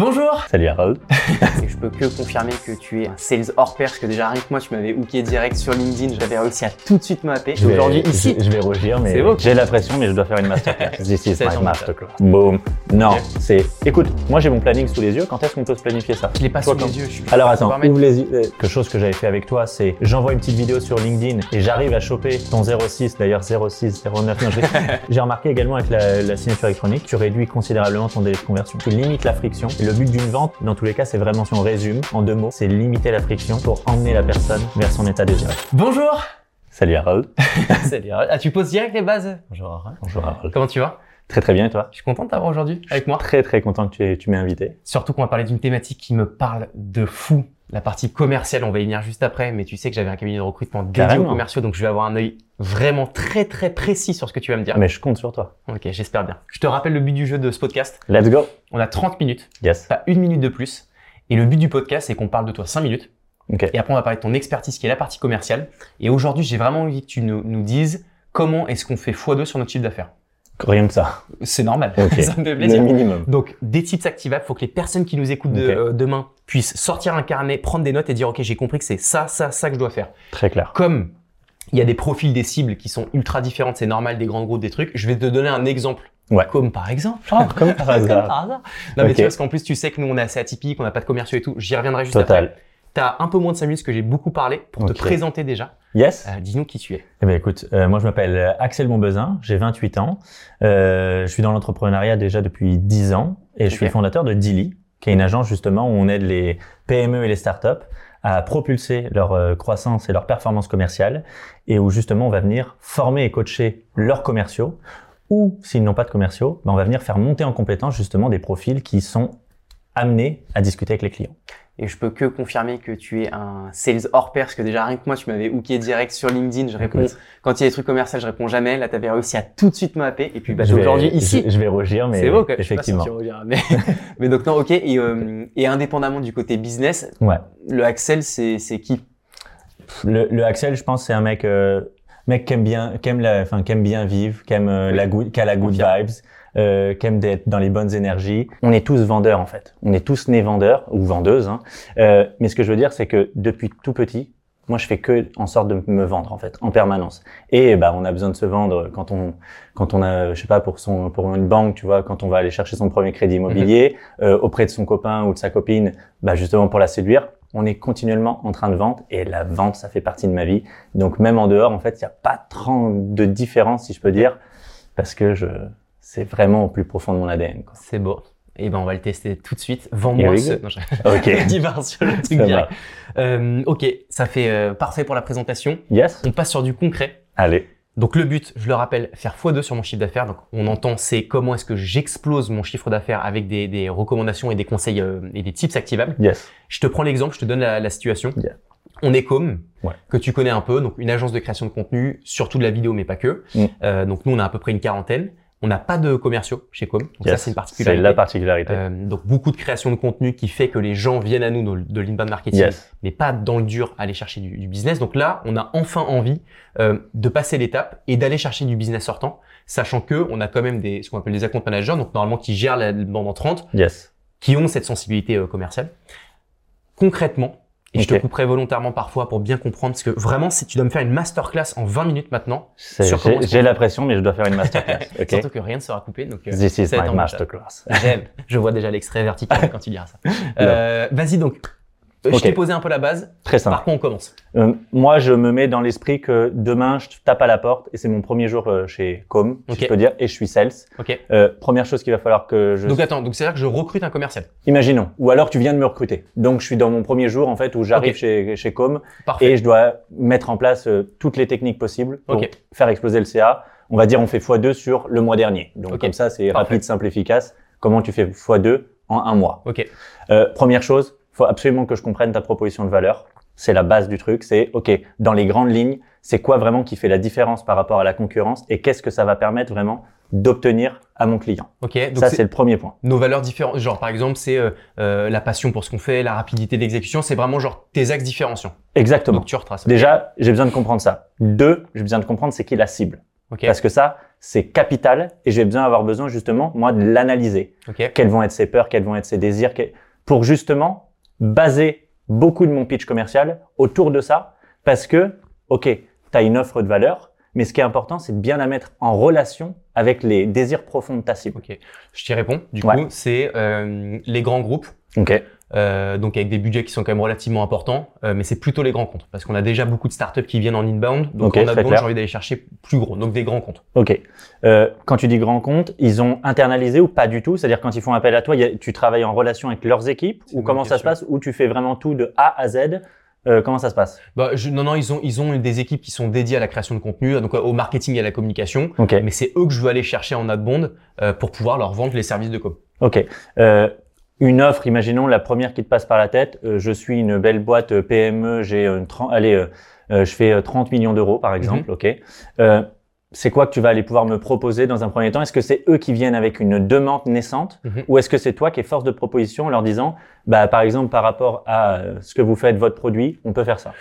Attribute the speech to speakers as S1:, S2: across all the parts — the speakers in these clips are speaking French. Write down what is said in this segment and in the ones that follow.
S1: Bonjour
S2: Salut Harold.
S1: Et je peux que confirmer que tu es un sales hors pair, parce que déjà rien que moi tu m'avais hooké direct sur LinkedIn, j'avais réussi à tout de suite m'appeler.
S2: Je vais-
S1: Aujourd'hui ici,
S2: Je, je vais rougir, mais j'ai la pression, mais je dois faire une masterclass. This is
S1: C'est
S2: my masterclass. Boom. Non, c'est. Écoute, moi j'ai mon planning sous les yeux. Quand est-ce qu'on peut se planifier ça?
S1: Je l'ai pas
S2: Toi,
S1: sous
S2: quand-
S1: les yeux. Je suis
S2: Alors attends,
S1: me
S2: ouvre les yeux. Quelque chose que j'avais fait avec toi, c'est j'envoie une petite vidéo sur LinkedIn et j'arrive à choper ton 06, d'ailleurs 06, 09. non, je- J'ai remarqué également avec la, la signature électronique, tu réduis considérablement ton délai de conversion. Tu limites la friction. Et le but d'une vente, dans tous les cas, c'est vraiment, si on résume en deux mots, c'est limiter la friction pour emmener la personne vers son état désiré.
S1: Bonjour
S2: Salut Harold.
S1: Salut. Ah, tu poses direct les bases
S2: Bonjour. Bonjour Harold.
S1: Comment tu vas?
S2: Très très bien et toi?
S1: Je suis content de t'avoir aujourd'hui avec moi.
S2: Très très content que tu m'aies invité.
S1: Surtout qu'on va parler d'une thématique qui me parle de fou. La partie commerciale, on va y venir juste après, mais tu sais que j'avais un cabinet de recrutement dédié aux commerciaux, donc je vais avoir un œil vraiment très très précis sur ce que tu vas me dire.
S2: Mais je compte sur toi.
S1: Ok, j'espère bien. Je te rappelle le but du jeu de ce podcast.
S2: Let's go.
S1: On a 30 minutes,
S2: Yes.
S1: pas une minute de plus. Et le but du podcast, c'est qu'on parle de toi 5 minutes.
S2: Ok.
S1: Et après, on va parler de ton expertise qui est la partie commerciale. Et aujourd'hui, j'ai vraiment envie que tu nous, nous dises comment est-ce qu'on fait x2 sur notre chiffre d'affaires.
S2: Rien que ça.
S1: C'est normal,
S2: Ok.
S1: ça me fait
S2: Le minimum.
S1: Donc, des tips activables, faut que les personnes qui nous écoutent de- euh, demain puissent sortir un carnet, prendre des notes et dire, OK, j'ai compris que c'est ça, ça, ça que je dois faire.
S2: Très clair.
S1: Comme il y a des profils des cibles qui sont ultra différentes, c'est normal, des grands groupes, des trucs, je vais te donner un exemple.
S2: Ouais.
S1: Comme par exemple.
S2: comme par
S1: Comme
S2: hasard.
S1: par hasard. Non, mais tu vois, parce qu'en plus, tu sais que nous, on est assez atypique, on n'a pas de commerciaux et tout. J'y reviendrai juste après. Tu as un peu moins de 5 minutes, parce que j'ai beaucoup parlé, pour te présenter déjà.
S2: Yes.
S1: Euh, Dis-nous qui tu es.
S2: Eh ben écoute, euh, moi je m'appelle euh, Axel Bonbezin, j'ai 28 ans. Euh, je suis dans l'entrepreneuriat déjà depuis 10 ans et je suis fondateur de Dilly, qui est une agence justement où on aide les PME et les startups à propulser leur euh, croissance et leur performance commerciale et où justement on va venir former et coacher leurs commerciaux ou s'ils n'ont pas de commerciaux, ben, on va venir faire monter en compétence justement des profils qui sont amenés à discuter avec les clients.
S1: Et je peux que confirmer que tu es un sales hors pair, parce que déjà rien que moi, tu m'avais hooké direct sur LinkedIn. Je réponds,
S2: Écoute.
S1: quand il y a des trucs commerciaux, je réponds jamais. Là, tu avais réussi à tout de suite m'appeler. Et puis, bah, aujourd'hui, ici.
S2: je, je vais rougir, mais
S1: C'est beau, même.
S2: effectivement.
S1: Je sais pas si tu rediras, mais, mais donc, non, ok. Et, euh, et indépendamment du côté business,
S2: Ouais.
S1: le Axel, c'est, c'est qui?
S2: Le, le Axel, je pense, c'est un mec, euh, mec qui aime bien, qui aime la, enfin, qui aime bien vivre, qui aime euh,
S1: Oui.
S2: la good, qui a la good vibes, euh, qui d'être dans les bonnes énergies. On est tous vendeurs en fait. On est tous nés vendeurs ou vendeuses. Hein. Euh, mais ce que je veux dire, c'est que depuis tout petit, moi, je fais que en sorte de me vendre en fait, en permanence. Et bah, on a besoin de se vendre quand on, quand on a, je sais pas, pour son, pour une banque, tu vois, quand on va aller chercher son premier crédit immobilier euh, auprès de son copain ou de sa copine, bah justement pour la séduire. On est continuellement en train de vendre et la vente, ça fait partie de ma vie. Donc même en dehors, en fait, il n'y a pas tant de différence, si je peux dire, parce que je, c'est vraiment au plus profond de mon ADN.
S1: C'est beau. Et ben, on va le tester tout de suite. Vends-moi ce.
S2: go.
S1: Non, je-
S2: Ok.
S1: Sur le truc
S2: Ça
S1: direct. Euh, ok. Ça fait euh, parfait pour la présentation.
S2: Yes.
S1: On passe sur du concret.
S2: Allez.
S1: Donc le but, je le rappelle, faire x2 sur mon chiffre d'affaires. Donc on entend c'est comment est-ce que j'explose mon chiffre d'affaires avec des, des recommandations et des conseils euh, et des tips activables.
S2: Yes.
S1: Je te prends l'exemple, je te donne la, la situation.
S2: Yeah.
S1: On est comme
S2: Ouais.
S1: que tu connais un peu, donc une agence de création de contenu, surtout de la vidéo, mais pas que.
S2: Mm.
S1: Euh, donc nous, on a à peu près une quarantaine. On n'a pas de commerciaux chez Com. Donc ça, c'est une
S2: C'est
S1: particularité.
S2: la particularité.
S1: Euh, donc beaucoup de création de contenu qui fait que les gens viennent à nous de, de l'inbound marketing,
S2: yes.
S1: mais pas dans le dur aller chercher du, du business. Donc là, on a enfin envie euh, de passer l'étape et d'aller chercher du business sortant, sachant que on a quand même des ce qu'on appelle des account managers, donc normalement qui gèrent la bande en 30,
S2: Yes.
S1: qui ont cette sensibilité euh, commerciale. Concrètement, et je te couperai volontairement parfois pour bien comprendre, parce que vraiment, si tu dois me faire une masterclass en 20 minutes maintenant,
S2: J'ai la pression, mais je dois faire une masterclass. Ok.
S1: surtout que rien ne sera coupé, donc euh,
S2: This is my masterclass.
S1: J'aime. Je vois déjà l'extrait vertical quand tu diras ça. Euh, Vas-y donc. Euh, Je t'ai posé un peu la base.
S2: Très simple.
S1: Par quoi on commence?
S2: Euh, moi, je me mets dans l'esprit que demain, je tape à la porte et c'est mon premier jour euh, chez Com, si
S1: Ok.
S2: je peux dire, et je suis sales.
S1: Ok.
S2: Euh, première chose qu'il va falloir que je
S1: Donc attends, donc c'est à dire que je recrute un commercial.
S2: Imaginons. Ou alors tu viens de me recruter. Donc je suis dans mon premier jour en fait où j'arrive chez, chez Com
S1: Parfait.
S2: et je dois mettre en place euh, toutes les techniques possibles pour faire exploser le CA. On va dire on fait x2 sur le mois dernier. Donc comme ça c'est rapide, simple, efficace. Comment tu fais x2 en un mois?
S1: Ok.
S2: euh, Première chose, faut absolument que je comprenne ta proposition de valeur. C'est la base du truc. C'est ok dans les grandes lignes, c'est quoi vraiment qui fait la différence par rapport à la concurrence et qu'est-ce que ça va permettre vraiment d'obtenir à mon client.
S1: Ok. Donc
S2: ça
S1: c'est-
S2: le premier point.
S1: nos valeurs différentes. Genre par exemple, c'est euh, euh, la passion pour ce qu'on fait, la rapidité d'exécution. C'est vraiment genre tes axes différenciants.
S2: Exactement.
S1: Donc tu retraces.
S2: Déjà, j'ai besoin de comprendre ça. Deux, j'ai besoin de comprendre c'est qui la cible.
S1: Ok.
S2: Parce que ça, c'est capital et j'ai besoin avoir besoin justement moi de l'analyser.
S1: Ok.
S2: Quelles vont être ses peurs, quels vont être ses désirs, pour justement baser beaucoup de mon pitch commercial autour de ça parce que ok, tu as une offre de valeur, mais ce qui est important c'est de bien la mettre en relation avec les désirs profonds de ta cible.
S1: Ok. Je t'y réponds. Du
S2: Ouais.
S1: coup, c'est euh, les grands groupes.
S2: Ok.
S1: Euh, donc avec des budgets qui sont quand même relativement importants, euh, mais c'est plutôt les grands comptes parce qu'on a déjà beaucoup de startups qui viennent en inbound, donc
S2: Ok,
S1: en outbound j'ai envie d'aller chercher plus gros, donc des grands comptes.
S2: Ok. Euh, quand tu dis grand compte, ils ont internalisé ou pas du tout? C'est-à-dire quand ils font appel à toi, a- tu travailles en relation avec leurs équipes? Ou comment ça se passe? Ou tu fais vraiment tout de A à Z? Euh, Comment ça se passe?
S1: Bah, je- non non ils ont ils ont des équipes qui sont dédiées à la création de contenu, donc au marketing et à la communication,
S2: Ok.
S1: mais c'est eux que je veux aller chercher en outbound euh, pour pouvoir leur vendre les services de com.
S2: Ok. Euh, une offre, imaginons la première qui te passe par la tête. euh, je suis une belle boîte euh, PME, j'ai une 30, allez, euh, euh, je fais euh, 30 millions d'euros par exemple. Ok. Euh, c'est quoi que tu vas aller pouvoir me proposer dans un premier temps? Est-ce que c'est eux qui viennent avec une demande naissante
S1: Mhm.
S2: ou est-ce que c'est toi qui es force de proposition en leur disant, bah par exemple par rapport à euh, ce que vous faites, votre produit, on peut faire ça?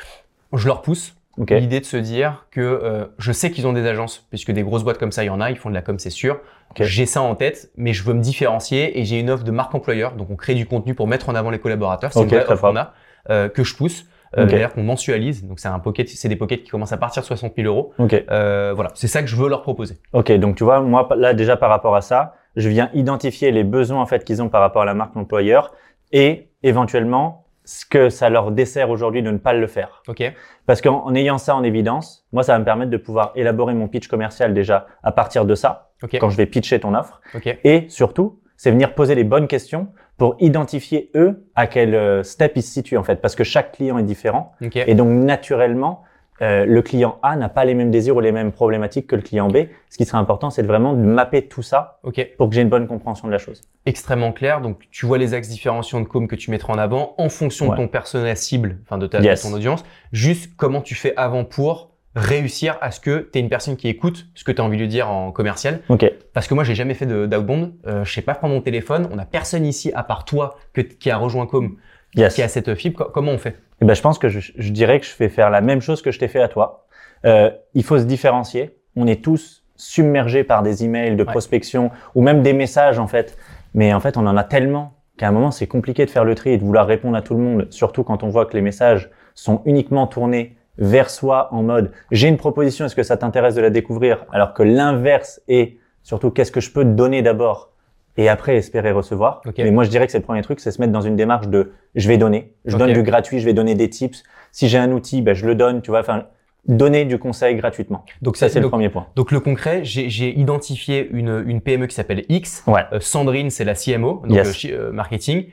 S1: Je leur pousse
S2: Ok.
S1: l'idée de se dire que euh, je sais qu'ils ont des agences, puisque des grosses boîtes comme ça, il y en a, ils font de la com, c'est sûr.
S2: Ok.
S1: J'ai ça en tête, mais je veux me différencier et j'ai une offre de marque employeur, donc on crée du contenu pour mettre en avant les collaborateurs. C'est
S2: Ok,
S1: une vraie offre qu'on a euh, que je pousse. Euh. D'ailleurs, qu'on mensualise, donc c'est un pocket, c'est des pockets qui commencent à partir de 60 000 euros. Euh, voilà, c'est ça que je veux leur proposer.
S2: Ok, donc tu vois, moi là déjà par rapport à ça, je viens identifier les besoins en fait qu'ils ont par rapport à la marque employeur et éventuellement ce que ça leur dessert aujourd'hui de ne pas le faire.
S1: Ok,
S2: Parce qu'en en ayant ça en évidence, moi ça va me permettre de pouvoir élaborer mon pitch commercial déjà à partir de ça
S1: ok,
S2: quand je vais pitcher ton offre.
S1: Ok,
S2: et surtout c'est venir poser les bonnes questions pour identifier eux à quel euh, step ils se situent en fait. Parce que chaque client est différent.
S1: Ok.
S2: et donc, naturellement, euh, le client A n'a pas les mêmes désirs ou les mêmes problématiques que le client B. Ce qui serait important, c'est de vraiment de mapper tout ça
S1: Ok,
S2: pour que j'ai une bonne compréhension de la chose.
S1: extrêmement clair. Donc, tu vois les axes différenciants de com que tu mettras en avant en fonction
S2: Ouais.
S1: de ton personnel cible, enfin de, ta,
S2: Yes.
S1: de ton audience. Juste comment tu fais avant pour réussir à ce que tu es une personne qui écoute ce que tu as envie de dire en commercial?
S2: Ok.
S1: Parce que moi, j'ai jamais fait de- d'outbound. Euh, je sais pas prendre mon téléphone. On a personne ici, à part toi, que, qui a rejoint Com,
S2: Yes.
S1: qui a cette fibre. Co- Comment on fait?
S2: Eh ben, je pense que je, je dirais que je vais faire la même chose que je t'ai fait à toi. Euh, il faut se différencier. On est tous submergés par des emails de
S1: Ouais.
S2: prospection ou même des messages en fait. Mais en fait, on en a tellement qu'à un moment, c'est compliqué de faire le tri et de vouloir répondre à tout le monde. Surtout quand on voit que les messages sont uniquement tournés vers soi en mode j'ai une proposition, est-ce que ça t'intéresse de la découvrir? Alors que l'inverse est surtout qu'est-ce que je peux te donner d'abord? Et après espérer recevoir. Mais moi, je dirais que c'est le premier truc, c'est se mettre dans une démarche de je vais donner, je donne du gratuit, je vais donner des tips. Si j'ai un outil, ben, je le donne, tu vois. Enfin, donner du conseil gratuitement.
S1: Donc
S2: Ça, c'est le premier point.
S1: donc le concret, j'ai identifié une, une PME qui s'appelle X.
S2: Ouais.
S1: Euh, Sandrine, c'est la CMO, donc
S2: Yes.
S1: chi- euh, marketing.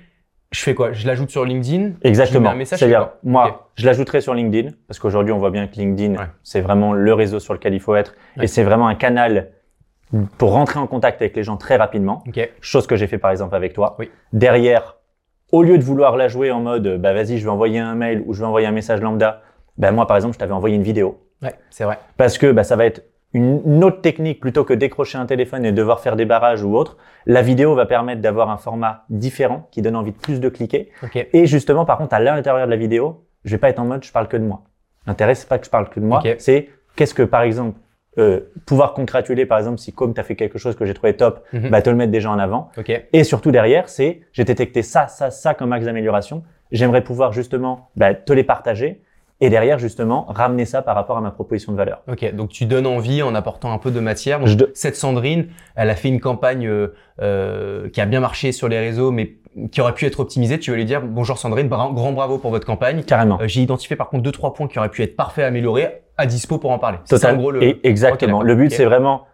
S1: Je fais quoi? Je l'ajoute sur LinkedIn?
S2: Exactement. C'est-à-dire, moi, je l'ajouterai sur LinkedIn parce qu'aujourd'hui, on voit bien que LinkedIn,
S1: Ouais.
S2: c'est vraiment le réseau sur lequel il faut être
S1: Ouais.
S2: et c'est vraiment un canal pour rentrer en contact avec les gens très rapidement.
S1: Ok.
S2: Chose que j'ai fait par exemple avec toi.
S1: Oui.
S2: Derrière, au lieu de vouloir la jouer en mode, bah vas-y, je vais envoyer un mail ou je vais envoyer un message lambda, bah moi par exemple, je t'avais envoyé une vidéo.
S1: Ouais, c'est vrai.
S2: parce que bah, ça va être une, une autre technique plutôt que décrocher un téléphone et devoir faire des barrages ou autre. La vidéo va permettre d'avoir un format différent qui donne envie de plus de cliquer.
S1: Ok.
S2: Et justement, par contre, à l'intérieur de la vidéo, je vais pas être en mode je parle que de moi. L'intérêt, c'est pas que je parle que de moi,
S1: Ok.
S2: c'est qu'est-ce que, par exemple, euh, pouvoir congratuler, par exemple, si comme tu as fait quelque chose que j'ai trouvé top,
S1: Mhm.
S2: bah, te le mettre déjà en avant.
S1: Ok.
S2: Et surtout derrière, c'est j'ai détecté ça, ça, ça comme axe d'amélioration. J'aimerais pouvoir justement bah, te les partager et derrière justement ramener ça par rapport à ma proposition de valeur.
S1: Ok, donc tu donnes envie en apportant un peu de matière. Donc,
S2: Je de-
S1: Cette Sandrine, elle a fait une campagne euh, euh, qui a bien marché sur les réseaux, mais qui aurait pu être optimisée. Tu veux lui dire bonjour Sandrine, bra- grand bravo pour votre campagne.
S2: Carrément.
S1: Euh, J'ai identifié par contre deux trois points qui auraient pu être parfaits, améliorés, à dispo pour en parler. C'est
S2: Total.
S1: en gros le.
S2: Et exactement. Le but, c'est vraiment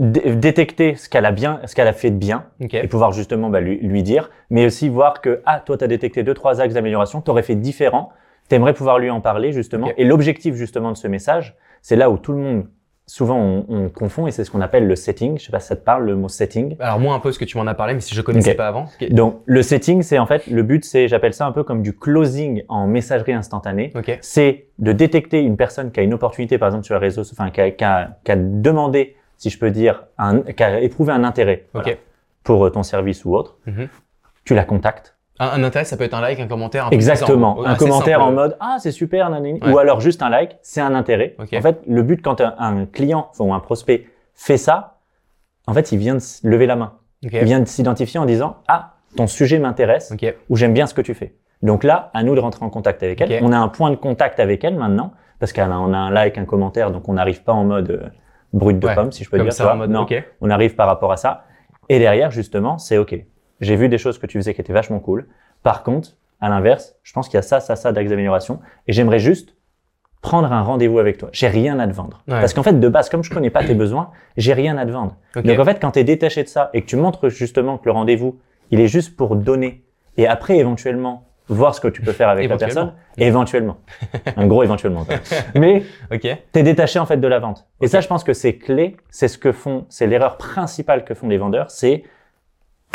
S2: dé- détecter ce qu'elle a bien, ce qu'elle a fait de bien
S1: Ok.
S2: et pouvoir justement bah, lui, lui dire, mais aussi voir que ah toi tu as détecté deux trois axes d'amélioration, tu aurais fait différent, tu aimerais pouvoir lui en parler justement. Et l'objectif justement de ce message, c'est là où tout le monde souvent on, on confond et c'est ce qu'on appelle le setting. Je sais pas si ça te parle le mot setting.
S1: Alors moi un peu ce que tu m'en as parlé, mais si je connaissais
S2: Ok.
S1: pas avant.
S2: Donc le setting, c'est en fait le but, c'est j'appelle ça un peu comme du closing en messagerie instantanée.
S1: Ok.
S2: c'est de détecter une personne qui a une opportunité, par exemple sur les réseaux, enfin qui a, qui a- qui a demandé, si je peux dire, un, qui a éprouvé un intérêt voilà, pour euh, ton service ou autre.
S1: Mhm.
S2: Tu la contactes.
S1: Un, un intérêt, ça peut être un like, un commentaire. Un
S2: Exactement. Un commentaire
S1: simple.
S2: en mode ah c'est super, nanani.
S1: Ouais.
S2: ou alors juste un like, c'est un intérêt. En fait, le but quand un, un client enfin, ou un prospect fait ça, en fait, il vient de lever la main. Il vient de s'identifier en disant Ah, ton sujet m'intéresse ou j'aime bien ce que tu fais. Donc là, à nous de rentrer en contact avec elle. On a un point de contact avec elle maintenant parce qu'on a, on a un like, un commentaire, donc on n'arrive pas en mode euh, brut de
S1: Ouais,
S2: pomme, si je peux
S1: Comme
S2: dire.
S1: ça, en mode.
S2: non, on arrive par rapport à ça. Et derrière, justement, c'est OK. J'ai vu des choses que tu faisais qui étaient vachement cool. Par contre, à l'inverse, je pense qu'il y a ça, ça, ça d'axes d'amélioration. Et j'aimerais juste prendre un rendez-vous avec toi. J'ai rien à te vendre.
S1: Ouais.
S2: Parce qu'en fait, de base, comme je connais pas tes besoins, j'ai rien à te vendre. Donc en fait, quand tu es détaché de ça et que tu montres justement que le rendez-vous, il est juste pour donner et après éventuellement voir ce que tu peux faire avec la personne, éventuellement. un gros éventuellement. Mais
S1: Ok.
S2: tu es détaché en fait de la vente. Et ça, je pense que c'est clé, c'est ce que font, c'est l'erreur principale que font les vendeurs, c'est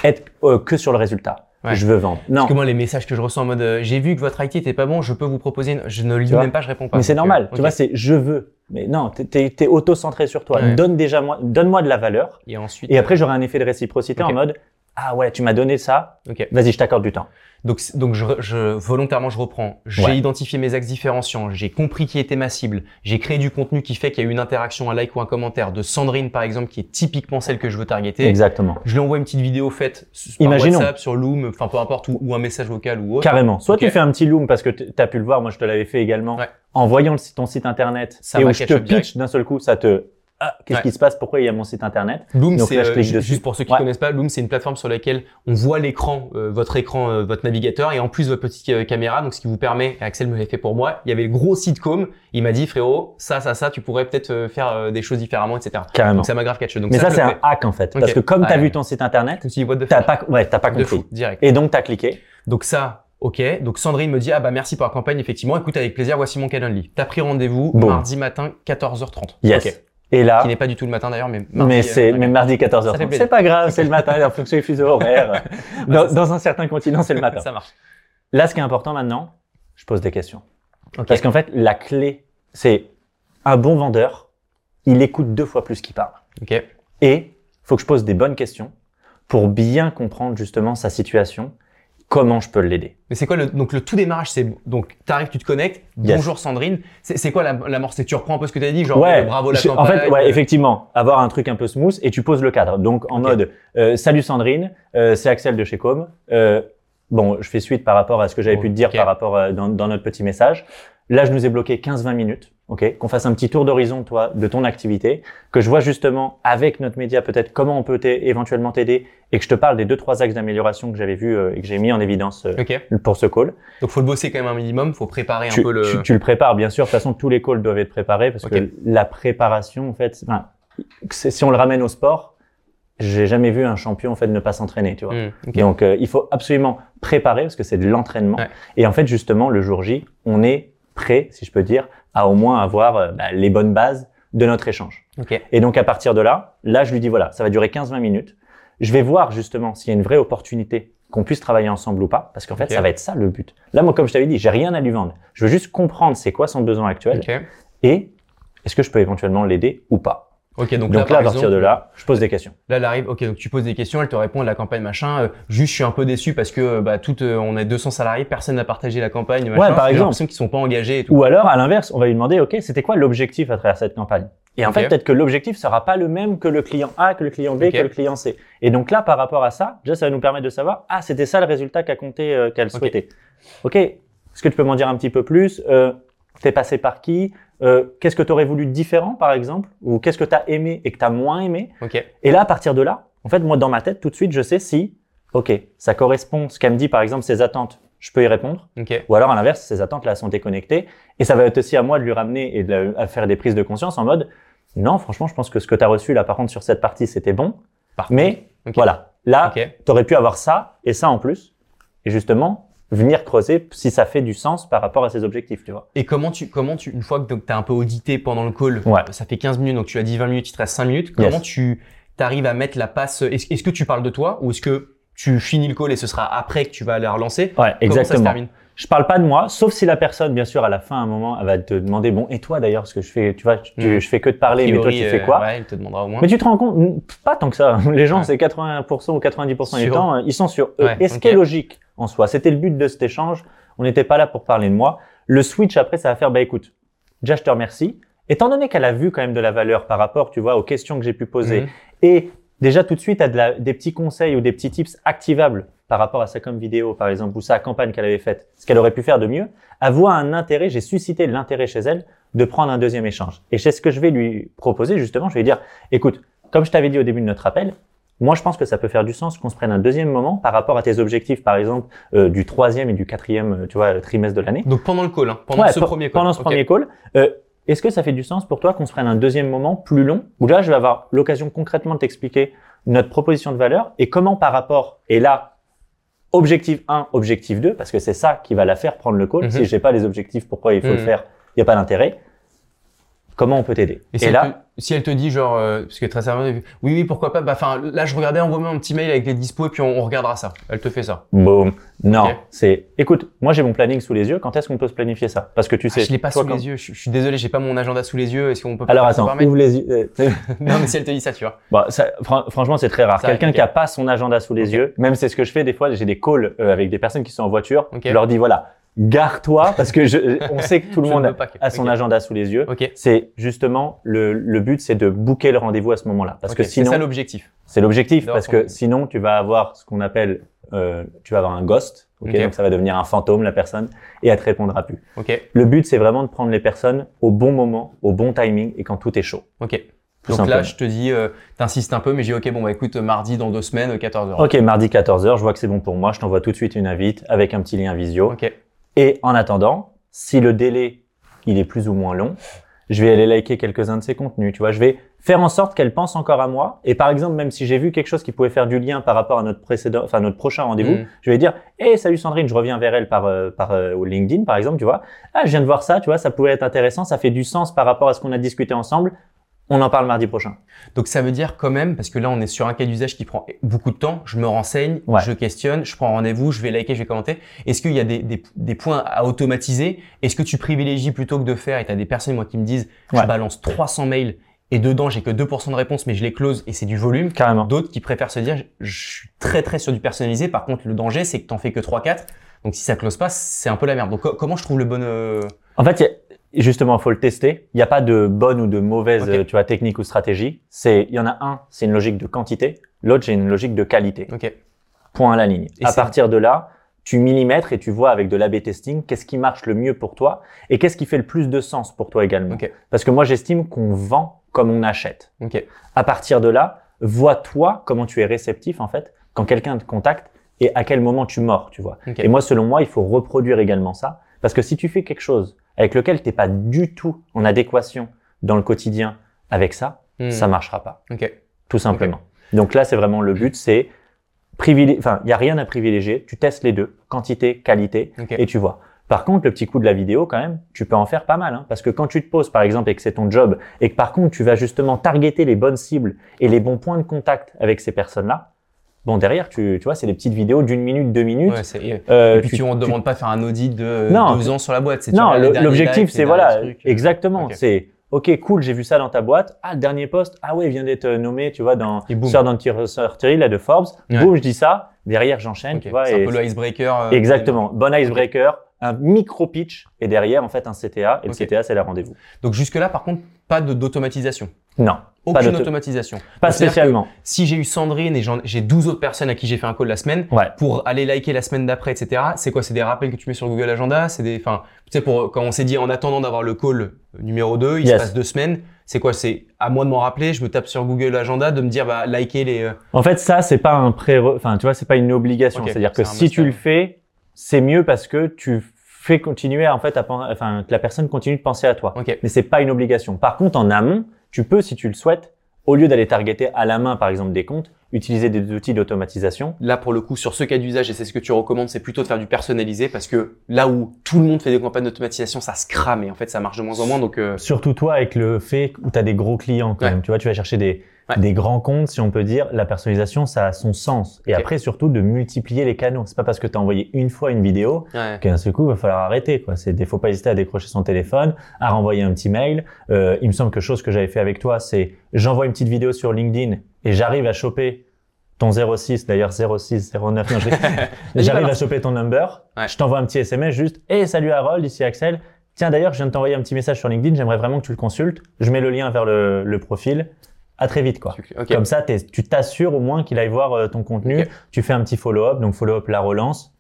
S2: être euh, que sur le résultat.
S1: Ouais.
S2: Je veux vendre. Non,
S1: Parce que moi, les messages que je reçois en mode euh, j'ai vu que votre IT était pas bon, je peux vous proposer. une- Je ne lis même pas, je réponds pas.
S2: mais c'est normal.
S1: euh,
S2: Tu vois, c'est je veux. Mais non, t'es es, auto-centré sur toi.
S1: Ouais.
S2: Donne déjà moi, donne-moi de la valeur.
S1: Et ensuite.
S2: Et après, j'aurai un effet de réciprocité en mode ah ouais, tu m'as donné ça.
S1: Ok.
S2: Vas-y, je t'accorde du temps.
S1: Donc, donc je, je- volontairement, je reprends. J'ai
S2: Ouais.
S1: identifié mes axes différenciants. J'ai compris qui était ma cible. J'ai créé du contenu qui fait qu'il y a eu une interaction, un like ou un commentaire de Sandrine, par exemple, qui est typiquement celle que je veux targeter.
S2: Exactement.
S1: Je lui envoie une petite vidéo faite s- par
S2: Imaginons.
S1: WhatsApp, sur Loom, enfin peu importe, ou, ou un message vocal ou autre.
S2: Carrément. Soit tu fais un petit loom parce que tu as pu le voir, moi je te l'avais fait également,
S1: Ouais.
S2: en voyant ton site internet
S1: Ça
S2: et où je te pitch d'un seul coup, ça te ah, qu'est-ce
S1: Ouais.
S2: qui se passe? Pourquoi il y a mon site internet?
S1: Loom, c'est euh, juste pour ceux qui
S2: Ouais.
S1: connaissent pas, Loom, c'est une plateforme sur laquelle on voit l'écran, euh, votre écran, euh, votre navigateur, et en plus votre petite euh, caméra. Donc, ce qui vous permet, et Axel me l'a fait pour moi. Il y avait le gros sitcom. Il m'a dit, frérot, ça, ça, ça, tu pourrais peut-être euh, faire des choses différemment, etc.
S2: Carrément.
S1: Donc, ça m'a grave catché. Donc,
S2: Mais ça, c'est un hack en fait. Parce que comme tu as
S1: Ouais.
S2: vu ton site internet, t'as pas, ouais, t'as pas
S1: De
S2: compris.
S1: fou, direct.
S2: Et donc tu as cliqué.
S1: Donc ça, ok. Donc Sandrine me dit, ah bah merci pour la campagne, effectivement. Écoute, avec plaisir, voici mon Calendly. T'as pris rendez-vous mardi matin, 14h30.
S2: Yes.
S1: Ok.
S2: Et là,
S1: Qui n'est pas du tout le matin d'ailleurs, mais mardi.
S2: mais
S1: euh,
S2: c'est
S1: ok.
S2: mais mardi
S1: Ça fait
S2: 14h30.
S1: plaisir.
S2: C'est pas grave, c'est le matin, en fonction des fuseaux horaires. Dans,
S1: c'est
S2: dans un certain continent, c'est le matin.
S1: Ça marche.
S2: Là, ce qui est important maintenant, je pose des questions.
S1: Ok.
S2: Parce qu'en fait, la clé, c'est un bon vendeur, il écoute deux fois plus qu'il parle.
S1: Ok.
S2: Et faut que je pose des bonnes questions pour bien comprendre justement sa situation, comment je peux l'aider.
S1: Mais c'est quoi le donc le tout démarrage c'est donc t'arrives tu te connectes
S2: Yes.
S1: bonjour Sandrine c'est quoi la c'est tu reprends un peu ce que tu as dit genre
S2: Ouais,
S1: euh, bravo la
S2: je-
S1: campagne
S2: en fait, ouais,
S1: euh,
S2: effectivement, avoir un truc un peu smooth et tu poses le cadre. Donc en mode, euh, salut Sandrine, euh, c'est Axel de chez Com. Euh, bon, je fais suite par rapport à ce que j'avais pu te dire par rapport dans, dans notre petit message. Là, je nous ai bloqué 15-20 minutes, ok Qu'on fasse un petit tour d'horizon, toi, de ton activité, que je vois justement avec notre média peut-être comment on peut éventuellement t'aider et que je te parle des deux trois axes d'amélioration que j'avais vus euh, et que j'ai mis en évidence euh, pour ce call.
S1: donc faut le bosser quand même un minimum faut préparer
S2: tu,
S1: un peu le
S2: tu- tu le prépares, bien sûr. De toute façon, tous les calls doivent être préparés parce que la préparation, en fait, enfin, si on le ramène au sport, j'ai jamais vu un champion en fait ne pas s'entraîner, tu vois.
S1: Hmm.
S2: Donc, euh, il faut absolument préparer parce que c'est de l'entraînement.
S1: Ouais.
S2: Et en fait, justement, le jour J, on est prêt, si je peux dire, à au moins avoir euh, bah, les bonnes bases de notre échange. Et donc, à partir de là, là, je lui dis, voilà, ça va durer 15-20 minutes. Je vais voir justement s'il y a une vraie opportunité qu'on puisse travailler ensemble ou pas, parce qu'en fait, ça va être ça le but. Là, moi, comme je t'avais dit, j'ai rien à lui vendre. Je veux juste comprendre c'est quoi son besoin actuel et est-ce que je peux éventuellement l'aider ou pas.
S1: Ok donc,
S2: Donc,
S1: là,
S2: là,
S1: par
S2: à partir
S1: exemple,
S2: de là, je pose des questions.
S1: Là, elle arrive, ok, donc tu poses des questions, elle te répond la campagne, machin. euh, juste, je suis un peu déçu parce que euh, bah, tout, euh, on a 200 salariés, personne n'a partagé la campagne, machin.
S2: par
S1: J'ai
S2: exemple.
S1: qu'ils sont pas engagés et tout.
S2: Ou alors, à l'inverse, on va lui demander, OK, c'était quoi l'objectif à travers cette campagne? Et en fait, peut-être que l'objectif sera pas le même que le client A, que le client B, que le client C. Et donc là, par rapport à ça, déjà, ça va nous permettre de savoir, ah, c'était ça le résultat qu'a compté, euh, qu'elle souhaitait. OK, est-ce que tu peux m'en dire un petit peu plus? T'es passé par qui? Euh, Qu'est-ce que tu aurais voulu de différent, par exemple? Ou qu'est-ce que tu as aimé et que tu as moins aimé?
S1: Ok,
S2: Et là, à partir de là, en fait, moi, dans ma tête, tout de suite, je sais si, OK, ça correspond, ce qu'elle me dit, par exemple, ses attentes, je peux y répondre.
S1: ok,
S2: Ou alors, à l'inverse, ces attentes-là sont déconnectées. Et ça va être aussi à moi de lui ramener et de la- à faire des prises de conscience en mode, non, franchement, je pense que ce que tu as reçu là, par contre, sur cette partie, c'était bon.
S1: Parfait.
S2: Mais voilà, là, tu aurais pu avoir ça et ça en plus. Et justement, venir creuser si ça fait du sens par rapport à ses objectifs, tu vois.
S1: Et comment tu, comment tu, une fois que tu as un peu audité pendant le call,
S2: Ouais.
S1: ça fait 15 minutes, donc tu as dit 20 minutes, il te reste 5 minutes, comment
S2: Yes.
S1: tu arrives à mettre la passe Est-ce que tu parles de toi ou est-ce que tu finis le call et ce sera après que tu vas aller relancer?
S2: Ouais,
S1: Comment ça se
S2: exactement.
S1: termine?
S2: Je parle pas de moi, sauf si la personne, bien sûr, à la fin, à un moment, elle va te demander, bon, et toi d'ailleurs, parce que je fais, tu vois, tu-
S1: Mm.
S2: je fais que de parler, mais toi,
S1: Priori,
S2: tu fais
S1: euh,
S2: quoi
S1: Ouais, il te demandera au moins.
S2: Mais tu te rends compte, mm, pas tant que ça. Les gens,
S1: Ouais.
S2: c'est 80% ou 90% du
S1: Sur-
S2: temps, euh, ils sont sur eux.
S1: Ouais,
S2: Et ce
S1: ok.
S2: qui est logique en soi, c'était le but de cet échange. On n'était pas là pour parler de moi. Le switch après, ça va faire, bah écoute, déjà je te remercie. étant donné qu'elle a vu quand même de la valeur par rapport, tu vois, aux questions que j'ai pu poser,
S1: Mhm.
S2: et déjà tout de suite, à de la- des petits conseils ou des petits tips activables par rapport à sa com vidéo, par exemple, ou sa campagne qu'elle avait faite, ce qu'elle aurait pu faire de mieux, voit un intérêt, j'ai suscité l'intérêt chez elle de prendre un deuxième échange. Et c'est ce que je vais lui proposer, justement, je vais lui dire, écoute, comme je t'avais dit au début de notre appel, moi, je pense que ça peut faire du sens qu'on se prenne un deuxième moment par rapport à tes objectifs, par exemple, euh, du troisième et du quatrième, euh, tu vois, trimestre de l'année.
S1: Donc pendant le call, hein, pendant
S2: Ouais,
S1: ce premier call.
S2: Pendant ce premier call, euh, est-ce que ça fait du sens pour toi qu'on se prenne un deuxième moment plus long? Où là, je vais avoir l'occasion concrètement de t'expliquer notre proposition de valeur et comment par rapport, et là, objectif 1, objectif 2, parce que c'est ça qui va la faire prendre le call.
S1: Mhm.
S2: Si j'ai pas les objectifs, pourquoi il faut le
S1: Mhm.
S2: faire, il n'y a pas d'intérêt. Comment on peut t'aider
S1: Et, si,
S2: Et
S1: elle
S2: là,
S1: te, si elle te dit genre, euh, parce que très sérieusement, oui, oui, pourquoi pas, bah, enfin, là, je regardais, envoie-moi un petit mail avec les dispos et puis on, on regardera ça. Elle te fait ça.
S2: boum. Non, c'est, écoute, moi j'ai mon planning sous les yeux. Quand est-ce qu'on peut se planifier ça? Parce que tu sais,
S1: Ah, je l'ai pas
S2: toi,
S1: sous
S2: quand-
S1: les yeux. Je, je suis désolé, j'ai pas mon agenda sous les yeux. Est-ce qu'on peut pas
S2: Alors
S1: ça
S2: attends, ouvre les yeux. euh,
S1: Non, mais si elle te dit ça, tu vois.
S2: Bon, ça, fran- franchement, c'est très rare.
S1: Ça
S2: Quelqu'un qui a pas son agenda sous les yeux, même c'est ce que je fais des fois. J'ai des calls euh, avec des personnes qui sont en voiture. Je leur dis voilà, gare-toi parce que je, on sait que tout le monde
S1: pas
S2: a son agenda sous les yeux.
S1: Ok.
S2: C'est justement le, le but, c'est de booker le rendez-vous à ce moment-là, parce que
S1: c'est
S2: sinon,
S1: ça l'objectif.
S2: c'est l'objectif, parce que sinon tu vas avoir ce qu'on appelle, euh, tu vas avoir un ghost. Donc ça va devenir un fantôme la personne et elle te répondra plus. Le but, c'est vraiment de prendre les personnes au bon moment, au bon timing et quand tout est chaud.
S1: Ok.
S2: Tout
S1: Donc
S2: simplement.
S1: là, je te dis, euh, t'insistes un peu, mais j'ai ok, bon, bah écoute, mardi dans deux semaines, 14h.
S2: Ok, mardi 14h, je vois que c'est bon pour moi, je t'envoie tout de suite une invite avec un petit lien visio.
S1: Ok.
S2: Et en attendant, si le délai, il est plus ou moins long, je vais aller liker quelques-uns de ses contenus, tu vois, je vais faire en sorte qu'elle pense encore à moi. Et par exemple, même si j'ai vu quelque chose qui pouvait faire du lien par rapport à notre précédent, enfin notre prochain rendez-vous,
S1: Mm.
S2: je vais dire, hey, salut Sandrine, je reviens vers elle par euh, par euh, au LinkedIn par exemple, tu vois. Ah, je viens de voir ça, tu vois, ça pouvait être intéressant, ça fait du sens par rapport à ce qu'on a discuté ensemble. On en parle mardi prochain.
S1: Donc ça veut dire quand même, parce que là on est sur un cas d'usage qui prend beaucoup de temps, je me renseigne,
S2: Ouais.
S1: je questionne, je prends rendez-vous, je vais liker, je vais commenter. Est-ce qu'il y a des, des, des points à automatiser? Est-ce que tu privilégies plutôt que de faire, et tu as des personnes moi qui me disent,
S2: Ouais.
S1: je balance 300 mails et dedans j'ai que 2% de réponses mais je les close et c'est du volume.
S2: Carrément.
S1: D'autres qui préfèrent se dire, je- suis très très sur du personnalisé, par contre le danger c'est que t'en fais que 3-4, donc si ça close pas, c'est un peu la merde. Donc co- comment je trouve le bon... euh,
S2: En fait, il y a- justement, il faut le tester. Il n'y a pas de bonne ou de mauvaise, euh, tu vois, technique ou stratégie. C'est, il y en a un, c'est une logique de quantité. L'autre, c'est une logique de qualité. Point à la ligne.
S1: Et
S2: à partir de là, tu millimètres et tu vois avec de l'A/B testing qu'est-ce qui marche le mieux pour toi et qu'est-ce qui fait le plus de sens pour toi également. Parce que moi, j'estime qu'on vend comme on achète. À partir de là, vois-toi comment tu es réceptif en fait quand quelqu'un te contacte et à quel moment tu mords, tu vois. Et moi, selon moi, il faut reproduire également ça. Parce que si tu fais quelque chose avec lequel tu n'es pas du tout en adéquation dans le quotidien avec ça,
S1: Hmm.
S2: ça marchera pas,
S1: Ok.
S2: tout simplement. Donc là, c'est vraiment le but, c'est privilégier, enfin, il n'y a rien à privilégier, tu testes les deux, quantité, qualité, et tu vois. Par contre, le petit coup de la vidéo, quand même, tu peux en faire pas mal. Hein, parce que quand tu te poses, par exemple, et que c'est ton job, et que par contre, tu vas justement targeter les bonnes cibles et les bons points de contact avec ces personnes-là, bon, derrière, tu, tu vois, c'est des petites vidéos d'une minute, deux minutes.
S1: Ouais, et-
S2: Euh,
S1: et puis tu, on ne demande pas de faire un audit de euh,
S2: Non.
S1: deux ans sur la boîte.
S2: Non, l'objectif, c'est voilà,
S1: trucs, euh,
S2: exactement. C'est ok, cool, j'ai vu ça dans ta boîte. Ah, le dernier post, ah ouais, il vient d'être nommé, tu vois, dans d'Anti-Sorterie, là, de Forbes.
S1: Ouais.
S2: Boum, je dis ça. Derrière, j'enchaîne,
S1: Ok,
S2: tu vois.
S1: C'est un peu le icebreaker. euh,
S2: Exactement. Bon icebreaker, un micro pitch, et derrière, en fait, un CTA. Et le CTA, c'est la rendez-vous.
S1: Donc jusque-là, par contre, pas d'automatisation.
S2: Non,
S1: Aucune
S2: d'auto-
S1: automatisation.
S2: pas spécialement.
S1: Si j'ai eu Sandrine et j'ai 12 autres personnes à qui j'ai fait un call la semaine,
S2: Ouais.
S1: pour aller liker la semaine d'après, etc. C'est quoi? C'est des rappels que tu mets sur Google Agenda? C'est des, enfin, tu sais, pour quand on s'est dit en attendant d'avoir le call numéro 2, il
S2: Yes.
S1: se passe deux semaines. C'est quoi? C'est à moi de m'en rappeler. Je me tape sur Google Agenda de me dire bah liker les. euh,
S2: En fait, ça, c'est pas un pré, enfin, tu vois, c'est pas une obligation. C'est-à-dire que si tu le fais, c'est mieux parce que tu fais continuer, en fait, à, enfin, que la personne continue de penser à toi.
S1: Ok.
S2: mais c'est pas une obligation. Par contre, en amont, tu peux, si tu le souhaites, au lieu d'aller targeter à la main, par exemple, des comptes, utiliser des outils d'automatisation.
S1: Là, pour le coup, sur ce cas d'usage, et c'est ce que tu recommandes, c'est plutôt de faire du personnalisé parce que là où tout le monde fait des campagnes d'automatisation, ça se crame et en fait, ça marche de moins en moins. Donc, euh,
S2: Surtout toi, avec le fait où tu as des gros clients quand
S1: Ouais.
S2: même. Tu vois, tu vas chercher des,
S1: Ouais.
S2: des grands comptes, si on peut dire. La personnalisation, ça a son sens. Et après, surtout, de multiplier les canaux. C'est pas parce que tu as envoyé une fois une vidéo
S1: ouais.
S2: qu'un seul coup, il va falloir arrêter. Quoi. C'est, faut pas hésiter à décrocher son téléphone, à renvoyer un petit mail. Euh, il me semble que chose que j'avais fait avec toi, c'est j'envoie une petite vidéo sur LinkedIn et j'arrive à choper ton 06, d'ailleurs 06, 09, non, je- j'arrive à choper ton number.
S1: Ouais.
S2: Je t'envoie un petit SMS juste, hey, salut Harold, ici Axel. Tiens, d'ailleurs, je viens de t'envoyer un petit message sur LinkedIn, j'aimerais vraiment que tu le consultes. Je mets le lien vers le, le profil. À très vite, quoi.
S1: Ok.
S2: Comme ça, tu t'assures au moins qu'il aille voir euh, ton contenu. Tu fais un petit follow-up, donc follow-up la relance.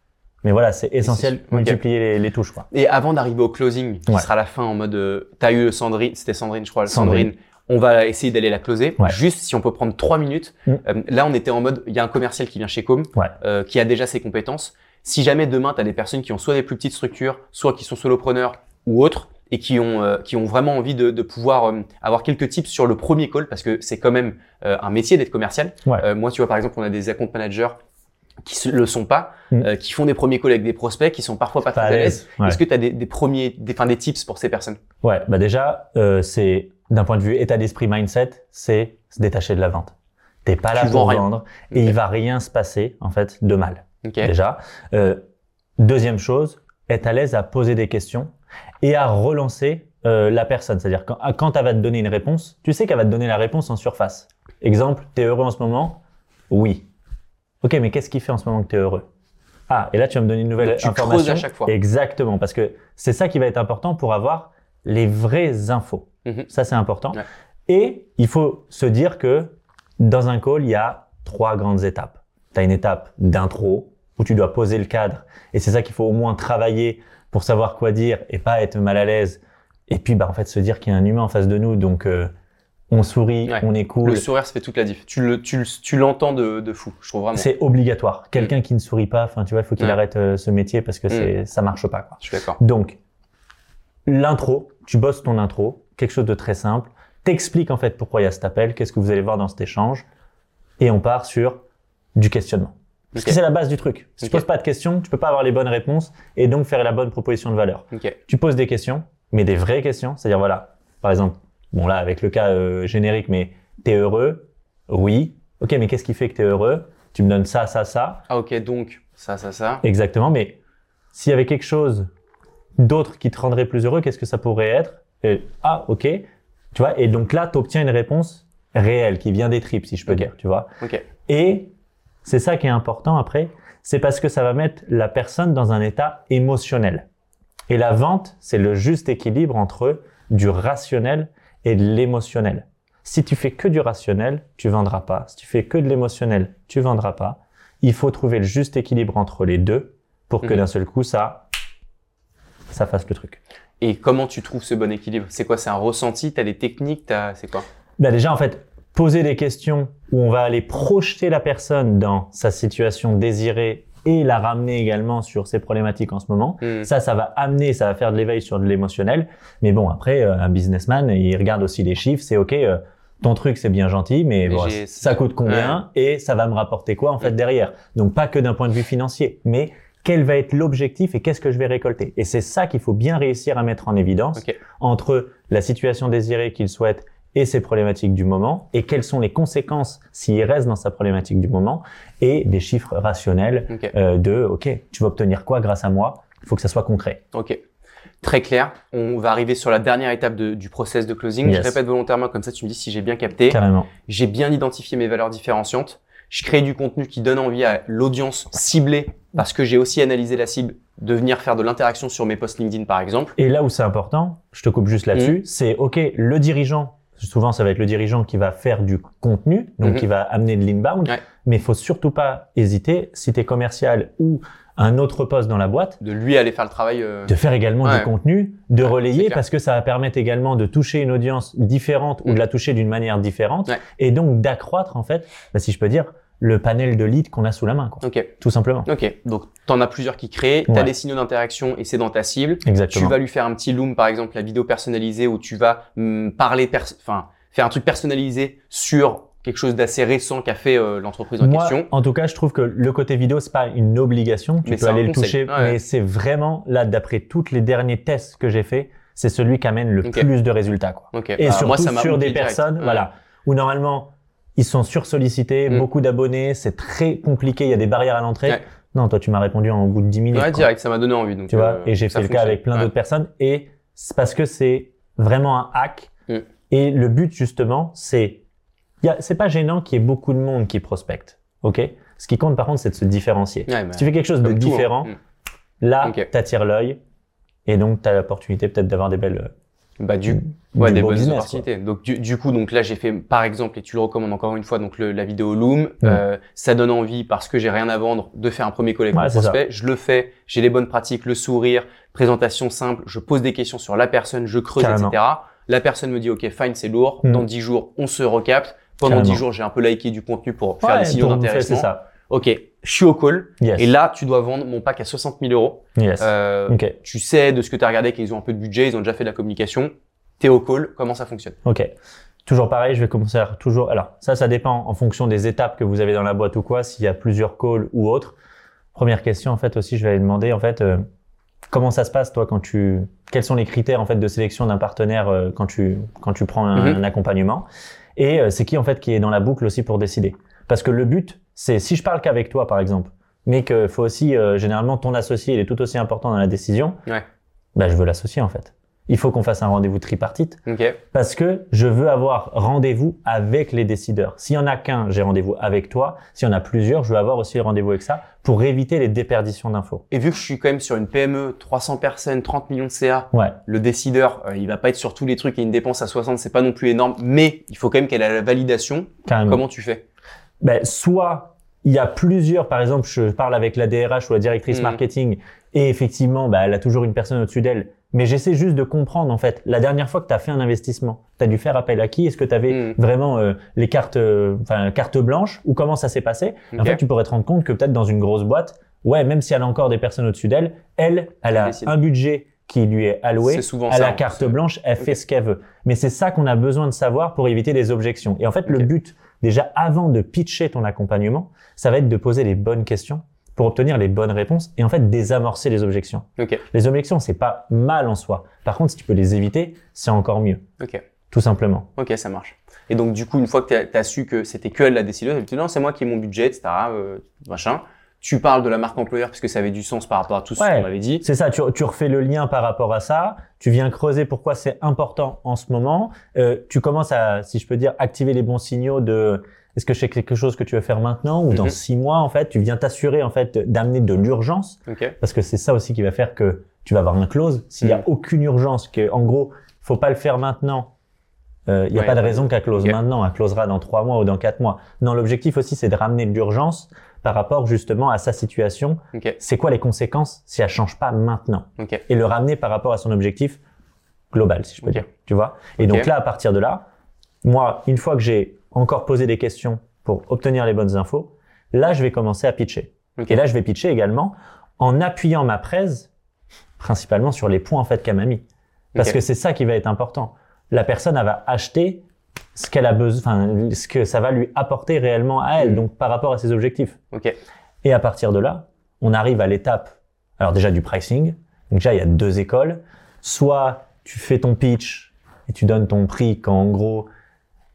S2: Mais voilà, c'est essentiel,
S1: Ok.
S2: multiplier les, les touches, quoi.
S1: Et avant d'arriver au closing, qui
S2: Ouais.
S1: sera la fin en mode, euh, t'as eu Sandrine, c'était Sandrine, je crois,
S2: Sandrine.
S1: Sandrine. On va essayer d'aller la closer.
S2: Ouais.
S1: Juste si on peut prendre trois minutes.
S2: Mm.
S1: Euh, là, on était en mode, il y a un commercial qui vient chez Com,
S2: Ouais.
S1: euh, qui a déjà ses compétences. Si jamais demain, tu as des personnes qui ont soit des plus petites structures, soit qui sont solopreneurs ou autres, et qui ont, euh, qui ont vraiment envie de, de pouvoir euh, avoir quelques tips sur le premier call, parce que c'est quand même euh, un métier d'être commercial.
S2: Ouais.
S1: Euh, moi, tu vois, par exemple, on a des account managers qui le sont pas,
S2: Mm.
S1: euh, qui font des premiers calls avec des prospects, qui sont parfois pas très à l'aise.
S2: Ouais.
S1: Est-ce que tu as des, des premiers, des, enfin, des tips pour ces personnes?
S2: Ouais, bah déjà, euh, c'est d'un point de vue état d'esprit mindset, c'est se détacher de la vente. T'es pas là
S1: Tu
S2: pour
S1: rien.
S2: vendre et
S1: Ok.
S2: il va rien se passer en fait de mal.
S1: Ok.
S2: Déjà. Euh, deuxième chose, être à l'aise à poser des questions et à relancer euh, la personne. C'est-à-dire quand, quand elle va te donner une réponse, tu sais qu'elle va te donner la réponse en surface. Exemple, t'es heureux en ce moment? Oui. Ok, mais qu'est-ce qui fait en ce moment que t'es heureux? Ah, et là tu vas me donner une nouvelle
S1: Donc, tu creuses
S2: information.
S1: à chaque fois.
S2: Exactement, parce que c'est ça qui va être important pour avoir les vraies infos.
S1: Mhm.
S2: Ça, c'est important.
S1: Ouais.
S2: Et il faut se dire que dans un call, il y a trois grandes étapes. Tu as une étape d'intro où tu dois poser le cadre. Et c'est ça qu'il faut au moins travailler pour savoir quoi dire et pas être mal à l'aise. Et puis, bah, en fait, se dire qu'il y a un humain en face de nous. Donc, euh, on sourit,
S1: Ouais.
S2: on est cool.
S1: Le sourire, ça fait toute la diff. Tu le, tu, le- tu l'entends de, de fou, je trouve vraiment.
S2: C'est obligatoire. Quelqu'un qui ne sourit pas, enfin, tu vois, il faut qu'il
S1: Ouais.
S2: arrête euh, ce métier parce que c'est, ça marche pas, quoi.
S1: Je suis d'accord.
S2: Donc, l'intro, tu bosses ton intro, quelque chose de très simple, t'expliques en fait pourquoi il y a cet appel, qu'est-ce que vous allez voir dans cet échange, et on part sur du questionnement. Parce que c'est la base du truc. Si
S1: Ok.
S2: tu poses pas de questions, tu peux pas avoir les bonnes réponses et donc faire la bonne proposition de valeur.
S1: Ok.
S2: Tu poses des questions, mais des vraies questions, c'est-à-dire voilà, par exemple, bon là avec le cas euh, générique, mais t'es heureux? Oui. Ok, mais qu'est-ce qui fait que t'es heureux? Tu me donnes ça, ça, ça.
S1: Ah ok, donc ça, ça, ça.
S2: Exactement, mais s'il y avait quelque chose d'autre qui te rendrait plus heureux, qu'est-ce que ça pourrait être? Et, Ah, ok. Tu vois, et donc là, tu obtiens une réponse réelle qui vient des tripes, si je peux dire, tu vois.
S1: Ok.
S2: Et c'est ça qui est important après, c'est parce que ça va mettre la personne dans un état émotionnel. Et la vente, c'est le juste équilibre entre du rationnel et de l'émotionnel. Si tu fais que du rationnel, tu vendras pas. Si tu fais que de l'émotionnel, tu vendras pas. Il faut trouver le juste équilibre entre les deux pour que
S1: Mhm.
S2: d'un seul coup, ça, ça fasse le truc.
S1: Et comment tu trouves ce bon équilibre? C'est quoi? C'est un ressenti? T'as des techniques? T'as c'est quoi?
S2: Bah déjà, en fait, poser des questions où on va aller projeter la personne dans sa situation désirée et la ramener également sur ses problématiques en ce moment.
S1: Hmm.
S2: Ça, ça va amener, ça va faire de l'éveil sur de l'émotionnel. Mais bon, après, euh, un businessman, il regarde aussi les chiffres. C'est OK, euh, ton truc, c'est bien gentil, mais
S1: Mais
S2: bon,
S1: j'ai-
S2: ça coûte combien et ça va me rapporter quoi, en fait,
S1: Mm.
S2: derrière. Donc, pas que d'un point de vue financier, mais quel va être l'objectif et qu'est-ce que je vais récolter? Et c'est ça qu'il faut bien réussir à mettre en évidence entre la situation désirée qu'il souhaite et ses problématiques du moment, et quelles sont les conséquences s'il reste dans sa problématique du moment, et des chiffres rationnels
S1: Ok.
S2: euh, de, OK, tu vas obtenir quoi grâce à moi? Il faut que ça soit concret.
S1: Ok. Très clair. On va arriver sur la dernière étape de- du process de closing.
S2: Yes.
S1: Je répète volontairement, comme ça tu me dis si j'ai bien capté.
S2: Carrément.
S1: J'ai bien identifié mes valeurs différenciantes. Je crée du contenu qui donne envie à l'audience ciblée parce que j'ai aussi analysé la cible de venir faire de l'interaction sur mes posts LinkedIn par exemple.
S2: Et là où c'est important, je te coupe juste là-dessus, c'est OK, le dirigeant, souvent ça va être le dirigeant qui va faire du contenu, donc
S1: Mhm.
S2: qui va amener de l'inbound,
S1: Ouais.
S2: mais il faut surtout pas hésiter, si tu es commercial ou un autre poste dans la boîte,
S1: De lui aller faire le travail. euh,
S2: de faire également
S1: Ouais.
S2: du contenu, de
S1: Ouais,
S2: relayer parce que ça va permettre également de toucher une audience différente ou de la toucher d'une manière différente et donc d'accroître en fait, bah, si je peux dire, le panel de leads qu'on a sous la main, quoi.
S1: Ok.
S2: Tout simplement.
S1: Ok. Donc t'en as plusieurs qui créent. T'as
S2: Ouais.
S1: des signaux d'interaction et c'est dans ta cible.
S2: Exactement.
S1: Tu vas lui faire un petit loom, par exemple, la vidéo personnalisée où tu vas hum, parler, enfin, faire un truc personnalisé sur quelque chose d'assez récent qu'a fait euh, l'entreprise en
S2: Moi,
S1: question.
S2: en tout cas, je trouve que le côté vidéo, c'est pas une obligation. Tu
S1: Mais
S2: peux aller le toucher,
S1: Ouais.
S2: mais c'est vraiment là, d'après tous les derniers tests que j'ai fait, c'est celui qui amène le plus de résultats, quoi.
S1: Ok.
S2: Et
S1: Alors,
S2: surtout
S1: moi, ça
S2: sur des
S1: direct.
S2: personnes,
S1: Ouais.
S2: voilà, où normalement ils sont sursollicités,
S1: Mm.
S2: beaucoup d'abonnés, c'est très compliqué, il y a des barrières à l'entrée.
S1: Ouais.
S2: Non, toi, tu m'as répondu en bout de 10 minutes.
S1: Ouais, direct, ça m'a donné envie. Donc,
S2: Tu vois,
S1: euh,
S2: et j'ai fait le cas avec plein
S1: Ouais.
S2: d'autres personnes. Et c'est parce que c'est vraiment un hack.
S1: Mm.
S2: Et le but, justement, c'est, c'est pas gênant qu'il y ait beaucoup de monde qui prospecte. OK? Ce qui compte, par contre, c'est de se différencier.
S1: Ouais, bah,
S2: Si tu fais quelque chose de
S1: tout, hein.
S2: différent,
S1: Mm.
S2: là,
S1: Ok.
S2: t'attires l'œil Et donc, tu as l'opportunité peut-être d'avoir des belles.
S1: Bah, du,
S2: du
S1: ouais, des
S2: beau
S1: bonnes
S2: business, quoi.
S1: opportunités. Donc, du, du coup, donc là, j'ai fait, par exemple, et tu le recommandes encore une fois, donc le- la vidéo Loom, euh, ça donne envie parce que j'ai rien à vendre de faire un premier collectif
S2: Ouais,
S1: prospect. Je le fais, j'ai les bonnes pratiques, le sourire, présentation simple, je pose des questions sur la personne, je creuse,
S2: Carrément.
S1: etc. La personne me dit, OK, fine, c'est lourd.
S2: Mm.
S1: Dans 10 jours, on se recapte. Pendant
S2: Carrément.
S1: 10 jours, j'ai un peu liké du contenu pour faire
S2: Ouais,
S1: des signaux d'intéressement. OK, je suis au call.
S2: Yes.
S1: Et là, tu dois vendre mon pack à 60 000 euros.
S2: yes.
S1: Euh,
S2: ok.
S1: Tu sais de ce que tu as regardé qu'ils ont un peu de budget, ils ont déjà fait de la communication. T'es au call, comment ça fonctionne?
S2: Ok. Toujours pareil, je vais commencer à toujours. Alors, ça, ça dépend en fonction des étapes que vous avez dans la boîte ou quoi, s'il y a plusieurs calls ou autres. Première question, en fait, aussi, je vais aller demander, en fait, euh, comment ça se passe, toi, quand tu. Quels sont les critères, en fait, de sélection d'un partenaire euh, quand tu, quand tu prends un,
S1: Mhm.
S2: un accompagnement? Et euh, c'est qui, en fait, qui est dans la boucle aussi pour décider? Parce que le but, c'est si je parle qu'avec toi, par exemple, mais qu'il faut aussi, euh, généralement, ton associé, il est tout aussi important dans la décision,
S1: Ouais.
S2: bah, je veux l'associer, en fait. Il faut qu'on fasse un rendez-vous tripartite
S1: Ok.
S2: parce que je veux avoir rendez-vous avec les décideurs. S'il y en a qu'un, j'ai rendez-vous avec toi. S'il y en a plusieurs, je veux avoir aussi rendez-vous avec ça pour éviter les déperditions d'infos.
S1: Et vu que je suis quand même sur une PME, 300 personnes, 30 millions de CA,
S2: Ouais,
S1: le décideur, euh, il va pas être sur tous les trucs et une dépense à 60, c'est pas non plus énorme, mais il faut quand même qu'elle ait la validation.
S2: carrément.
S1: Comment tu fais?
S2: Ben, soit il y a plusieurs, par exemple, je parle avec la DRH ou la directrice
S1: Mhm.
S2: marketing et effectivement, ben, elle a toujours une personne au-dessus d'elle. Mais j'essaie juste de comprendre, en fait, la dernière fois que tu as fait un investissement, tu as dû faire appel à qui? Est-ce que tu avais
S1: Mhm.
S2: vraiment euh, les cartes, euh, enfin, carte blanche ou comment ça s'est passé? En fait, tu pourrais te rendre compte que peut-être dans une grosse boîte, ouais, même si elle a encore des personnes au-dessus d'elle, elle, elle a un budget qui lui est alloué.
S1: C'est souvent
S2: Elle
S1: ça,
S2: a
S1: hein,
S2: carte blanche, elle fait ce qu'elle veut. Mais c'est ça qu'on a besoin de savoir pour éviter des objections. Et en fait, le but, déjà avant de pitcher ton accompagnement, ça va être de poser les bonnes questions pour obtenir les bonnes réponses et en fait désamorcer les objections.
S1: Ok.
S2: Les objections, c'est pas mal en soi. Par contre, si tu peux les éviter, c'est encore mieux,
S1: Ok.
S2: tout simplement.
S1: Ok, ça marche. Et donc, du coup, une fois que tu as, su que c'était que elle la décideuse, elle te dit non, c'est moi qui ai mon budget, etc. euh, machin. Tu parles de la marque employeur puisque ça avait du sens par rapport à tout ce
S2: Ouais.
S1: qu'on avait dit.
S2: C'est ça, tu, tu refais le lien par rapport à ça, tu viens creuser pourquoi c'est important en ce moment, euh, tu commences à, si je peux dire, activer les bons signaux de est-ce que c'est quelque chose que tu veux faire maintenant ou dans
S1: Mhm.
S2: six mois en fait, tu viens t'assurer en fait d'amener de l'urgence
S1: Ok.
S2: parce que c'est ça aussi qui va faire que tu vas avoir un close. S'il y a
S1: Mhm.
S2: aucune urgence, que en gros, faut pas le faire maintenant. euh, Il n'y a
S1: Ouais.
S2: pas de raison qu'elle close maintenant, elle closera dans trois mois ou dans quatre mois. Non, l'objectif aussi, c'est de ramener de l'urgence par rapport justement à sa situation.
S1: Ok.
S2: C'est quoi les conséquences si elle change pas maintenant
S1: Ok.
S2: et le ramener par rapport à son objectif global, si je peux dire. Tu vois? Et donc là, à partir de là, moi, une fois que j'ai encore posé des questions pour obtenir les bonnes infos, là, je vais commencer à pitcher. Et là, je vais pitcher également en appuyant ma presse principalement sur les points en fait qu'elle m'a mis. Parce que c'est ça qui va être important. La personne, elle va acheter ce qu'elle a besoin, enfin, ce que ça va lui apporter réellement à elle,
S1: Mhm.
S2: donc par rapport à ses objectifs.
S1: Ok.
S2: Et à partir de là, on arrive à l'étape, alors déjà du pricing. Donc déjà, il y a deux écoles. Soit tu fais ton pitch et tu donnes ton prix quand en gros,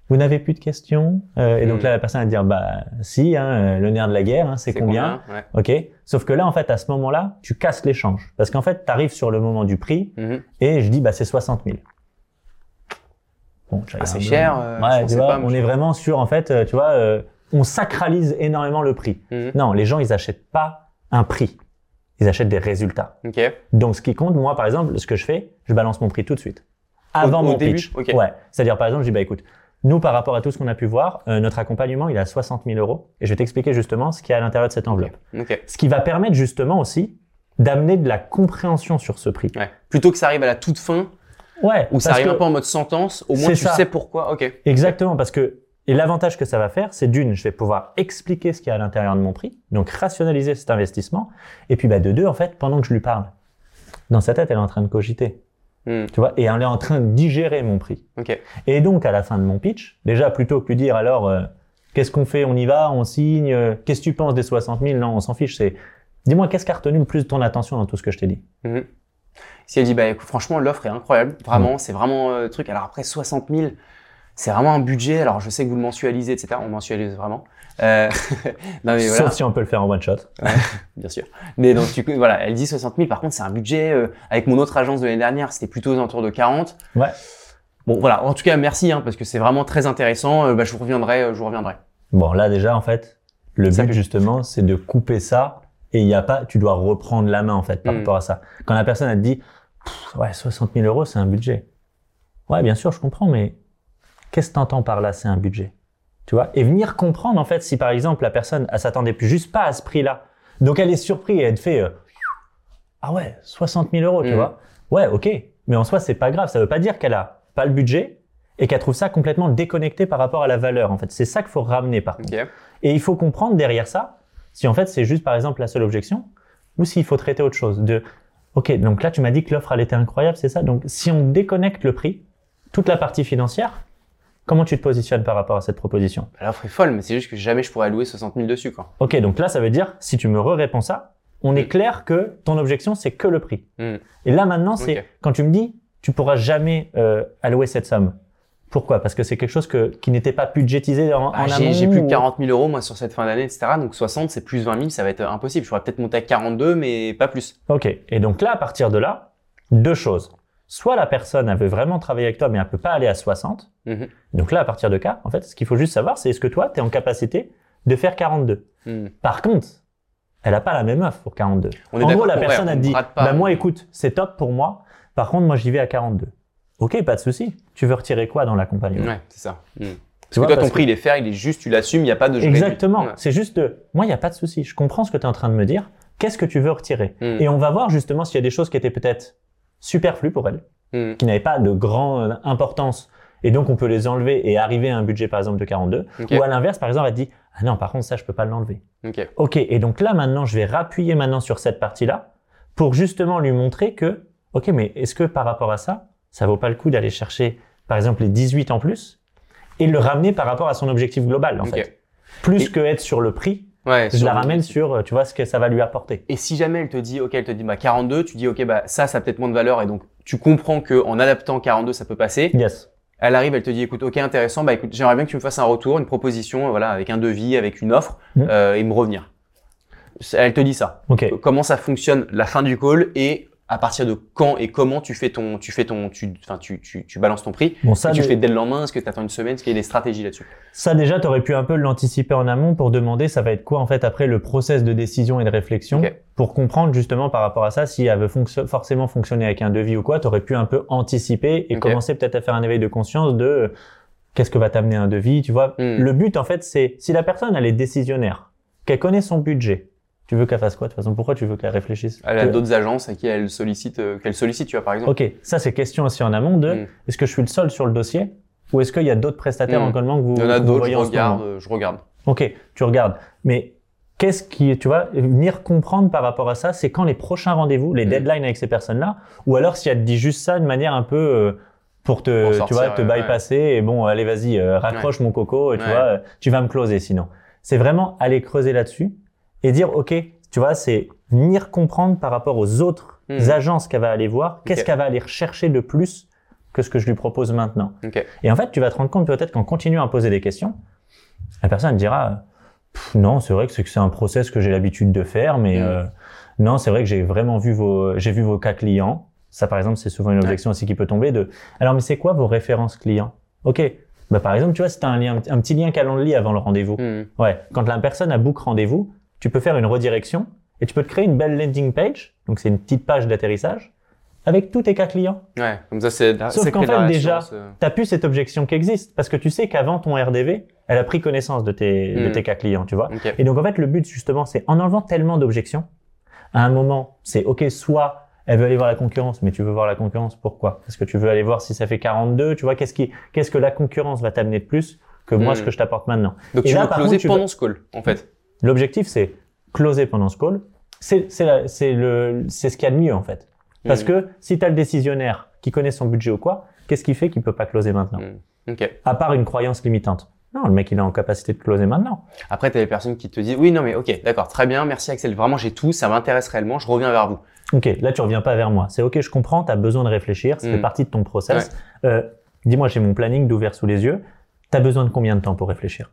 S2: vous n'avez plus de questions. Euh, et donc
S1: Mm.
S2: là, la personne va dire, bah si, hein, le nerf de la guerre, hein, c'est combien,
S1: Ouais.
S2: Ok. Sauf que là, en fait, à ce moment-là, tu casses l'échange. Parce qu'en fait, tu arrives sur le moment du prix
S1: Mhm.
S2: et je dis, bah c'est 60 000. Bon,
S1: Ah, cher, euh, je
S2: ouais, tu vois,
S1: pas,
S2: on
S1: je-
S2: est vraiment sur, en fait, euh, tu vois, euh, on sacralise énormément le prix.
S1: Mhm.
S2: Non, les gens, ils achètent pas un prix. Ils achètent des résultats. Donc, ce qui compte, moi, par exemple, ce que je fais, je balance mon prix tout de suite. Avant
S1: au
S2: mon
S1: début
S2: pitch.
S1: Ok.
S2: Ouais. C'est-à-dire, par exemple, je dis, bah, écoute, nous, par rapport à tout ce qu'on a pu voir, euh, notre accompagnement, il est à 60 000 euros. Et je vais t'expliquer justement ce qu'il y a à l'intérieur de cette enveloppe. Ce qui va permettre justement aussi d'amener de la compréhension sur ce prix.
S1: Ouais. Plutôt que ça arrive à la toute fin,
S2: Ouais.
S1: ou ça arrive un peu en mode sentence, au moins tu
S2: ça.
S1: sais pourquoi. Ok.
S2: Exactement, parce que et l'avantage que ça va faire, c'est d'une, je vais pouvoir expliquer ce qu'il y a à l'intérieur de mon prix, donc rationaliser cet investissement, et puis bah, de deux, en fait, pendant que je lui parle, dans sa tête, elle est en train de cogiter,
S1: Hmm.
S2: tu vois, et elle est en train de digérer mon prix.
S1: Ok.
S2: Et donc, à la fin de mon pitch, déjà, plutôt que lui dire, alors, euh, qu'est-ce qu'on fait, on y va, on signe, euh, qu'est-ce que tu penses des 60 000 Non, on s'en fiche, c'est, dis-moi, qu'est-ce qui a retenu le plus de ton attention dans tout ce que je t'ai dit?
S1: Mhm. Si elle dit, bah écoute, franchement, l'offre est incroyable,
S2: Mm.
S1: vraiment, c'est vraiment euh, truc. Alors après, 60 000, c'est vraiment un budget. Alors je sais que vous le mensualisez, etc. On mensualise vraiment. Euh, non mais voilà,
S2: Sauf si on peut le faire en one shot.
S1: bien sûr. Mais donc voilà, elle dit 60 000. Par contre, c'est un budget. euh, avec mon autre agence de l'année dernière, c'était plutôt aux alentours de 40.
S2: Ouais.
S1: Bon, voilà. En tout cas, merci, hein, parce que c'est vraiment très intéressant. Euh, bah, je vous reviendrai, je vous reviendrai.
S2: Bon, là déjà, en fait, le
S1: Ça
S2: but justement, c'est de couper ça et il y a pas, tu dois reprendre la main en fait par
S1: Mm.
S2: rapport à ça. Quand la personne te dit, ouais, 60 000 euros, c'est un budget. Ouais, bien sûr, je comprends, mais qu'est-ce que t'entends par là, c'est un budget? Tu vois? Et venir comprendre, en fait, si par exemple la personne, elle s'attendait plus juste pas à ce prix-là. Donc elle est surprise et elle te fait euh, Ah ouais, 60 000 euros, tu
S1: Mhm.
S2: vois Ouais, ok. Mais en soi, c'est pas grave. Ça veut pas dire qu'elle a pas le budget et qu'elle trouve ça complètement déconnecté par rapport à la valeur. En fait, c'est ça qu'il faut ramener par contre. Et il faut comprendre derrière ça si en fait c'est juste par exemple la seule objection ou s'il faut traiter autre chose. De ok, donc là tu m'as dit que l'offre elle était incroyable, c'est ça? Donc si on déconnecte le prix, toute la partie financière, comment tu te positionnes par rapport à cette proposition?
S1: L'offre est folle, mais c'est juste que jamais je pourrais allouer 60 000 dessus, quoi.
S2: Ok, donc là ça veut dire si tu me réponds ça, on est
S1: Mm.
S2: clair que ton objection c'est que le prix.
S1: Mm.
S2: Et là maintenant c'est quand tu me dis tu pourras jamais euh, allouer cette somme. Pourquoi? Parce que c'est quelque chose que, qui n'était pas budgétisé en,
S1: Ah,
S2: en
S1: j'ai
S2: amont
S1: j'ai plus
S2: ou-
S1: que 40 000 euros, moi, sur cette fin d'année, etc. Donc 60, c'est plus 20 000, ça va être impossible. Je pourrais peut-être monter à 42, mais pas plus.
S2: Ok. Et donc là, à partir de là, deux choses. Soit la personne, elle veut vraiment travailler avec toi, mais elle peut pas aller à 60.
S1: Mhm.
S2: Donc là, à partir de cas, en fait, ce qu'il faut juste savoir, c'est est-ce que toi, tu es en capacité de faire 42.
S1: Hmm.
S2: Par contre, elle a pas la même offre pour 42.
S1: On
S2: en gros, la personne, elle dit, bah moi, écoute, c'est top pour moi. Par contre, moi, j'y vais à 42. Ok, pas de souci. Tu veux retirer quoi dans l'accompagnement?
S1: Ouais, c'est ça. Hmm. Parce
S2: Tu
S1: que toi, ton prix, il est fair, il est juste, tu l'assumes, il n'y a pas de
S2: Exactement.
S1: Ouais.
S2: C'est juste de, moi, il n'y a pas de souci. Je comprends ce que tu es en train de me dire. Qu'est-ce que tu veux retirer?
S1: Hmm.
S2: Et on va voir justement s'il y a des choses qui étaient peut-être superflues pour elle,
S1: Hmm.
S2: qui n'avaient pas de grande importance. Et donc, on peut les enlever et arriver à un budget, par exemple, de 42.
S1: Ok.
S2: Ou à l'inverse, par exemple, elle dit, ah non, par contre, ça, je peux pas l'enlever.
S1: Ok.
S2: Ok. Et donc là, maintenant, je vais rappuyer maintenant sur cette partie-là pour justement lui montrer que, ok, mais est-ce que par rapport à ça, ça vaut pas le coup d'aller chercher, par exemple, les 18 en plus et le ramener par rapport à son objectif global, en fait. Plus
S1: Et-
S2: que être sur le prix,
S1: Ouais,
S2: je la ramène sur, euh, tu vois, ce que ça va lui apporter.
S1: Et si jamais elle te dit, ok, elle te dit bah 42, tu dis ok bah ça, ça a peut-être moins de valeur et donc tu comprends que en adaptant 42, ça peut passer.
S2: Yes.
S1: Elle arrive, elle te dit écoute, ok intéressant, bah écoute, j'aimerais bien que tu me fasses un retour, une proposition, voilà, avec un devis, avec une offre
S2: Mhm.
S1: euh, et me revenir. Elle te dit ça.
S2: Ok.
S1: Comment ça fonctionne la fin du call et à partir de quand et comment tu fais ton, tu fais ton, tu, enfin tu, tu, tu balances ton prix.
S2: Bon, ça,
S1: Et tu le fais dès le lendemain. Est-ce que tu attends une semaine? Est-ce qu'il y a des stratégies là-dessus?
S2: Ça déjà, tu aurais pu un peu l'anticiper en amont pour demander ça va être quoi en fait après le process de décision et de réflexion pour comprendre justement par rapport à ça si elle veut forcément fonctionner avec un devis ou quoi, tu aurais pu un peu anticiper et commencer peut-être à faire un éveil de conscience de euh, qu'est-ce que va t'amener un devis, tu vois?
S1: Hmm.
S2: Le but en fait, c'est si la personne elle est décisionnaire, qu'elle connaît son budget, tu veux qu'elle fasse quoi de toute façon? Pourquoi tu veux qu'elle réfléchisse?
S1: Elle a d'autres agences à qui elle sollicite, euh, qu'elle sollicite, tu vois par exemple.
S2: Ok, ça c'est question aussi en amont de
S1: Mm.
S2: est-ce que je suis le seul sur le dossier ou est-ce qu'il y a d'autres prestataires
S1: Mm.
S2: en collement que vous,
S1: Il y en a d'autres, je regarde, euh, je regarde.
S2: Ok, tu regardes. Mais qu'est-ce qui, tu vois, venir comprendre par rapport à ça, c'est quand les prochains rendez-vous, les
S1: Mm.
S2: deadlines avec ces personnes-là, ou alors si elle te dit juste ça de manière un peu euh, pour te,
S1: Pour
S2: tu vois, te
S1: ouais,
S2: bypasser et bon, allez, vas-y, euh, raccroche mon coco, et tu vois, euh, tu vas me closer sinon. C'est vraiment aller creuser là-dessus et dire, ok, tu vois, c'est venir comprendre par rapport aux autres
S1: Mm.
S2: agences qu'elle va aller voir, qu'est-ce qu'elle va aller rechercher de plus que ce que je lui propose maintenant.
S1: Ok.
S2: Et en fait, tu vas te rendre compte peut-être qu'en continuant à poser des questions, la personne dira non, c'est vrai que c'est que c'est un process que j'ai l'habitude de faire, mais
S1: Mm.
S2: euh, non, c'est vrai que j'ai vraiment vu vos j'ai vu vos cas clients. Ça, par exemple, c'est souvent une objection aussi qui peut tomber de alors, mais c'est quoi vos références clients? Ok. Bah, par exemple, tu vois, c'est un lien, un petit lien Calendly avant le rendez-vous.
S1: Hmm.
S2: Ouais. Quand la personne a book rendez-vous, tu peux faire une redirection et tu peux te créer une belle landing page. Donc, c'est une petite page d'atterrissage avec tous tes cas clients.
S1: Ouais, comme ça c'est.
S2: Sauf
S1: c'est
S2: qu'en fait, déjà,
S1: euh,
S2: T'as plus cette objection qui existe parce que tu sais qu'avant ton RDV, elle a pris connaissance de tes, de
S1: Mm.
S2: tes cas clients, tu vois. Et donc en fait, le but justement, c'est en enlevant tellement d'objections, à un moment, c'est ok, soit elle veut aller voir la concurrence, mais tu veux voir la concurrence, pourquoi? Parce que tu veux aller voir si ça fait 42, tu vois, qu'est-ce qui, qu'est-ce que la concurrence va t'amener de plus que moi,
S1: Mm.
S2: ce que je t'apporte maintenant?
S1: Donc
S2: Et
S1: tu
S2: là,
S1: veux
S2: par
S1: closer
S2: contre, tu
S1: pendant
S2: veux-
S1: ce call, en fait.
S2: L'objectif, c'est closer pendant ce call. C'est, ce qu'il y a de mieux en fait. Parce que si tu as le décisionnaire qui connaît son budget ou quoi, qu'est-ce qui fait qu'il peut pas closer maintenant
S1: Mm. Ok.
S2: à part une croyance limitante. Non, le mec, il est en capacité de closer maintenant.
S1: Après, t'as les personnes qui te disent oui, non mais ok, d'accord, très bien, merci Axel, vraiment j'ai tout, ça m'intéresse réellement, je reviens vers vous.
S2: Ok, là, tu reviens pas vers moi. C'est ok, je comprends, tu as besoin de réfléchir, ça
S1: Mm.
S2: fait partie de ton process. Euh, Dis-moi, j'ai mon planning d'ouvert sous les yeux. Tu as besoin de combien de temps pour réfléchir?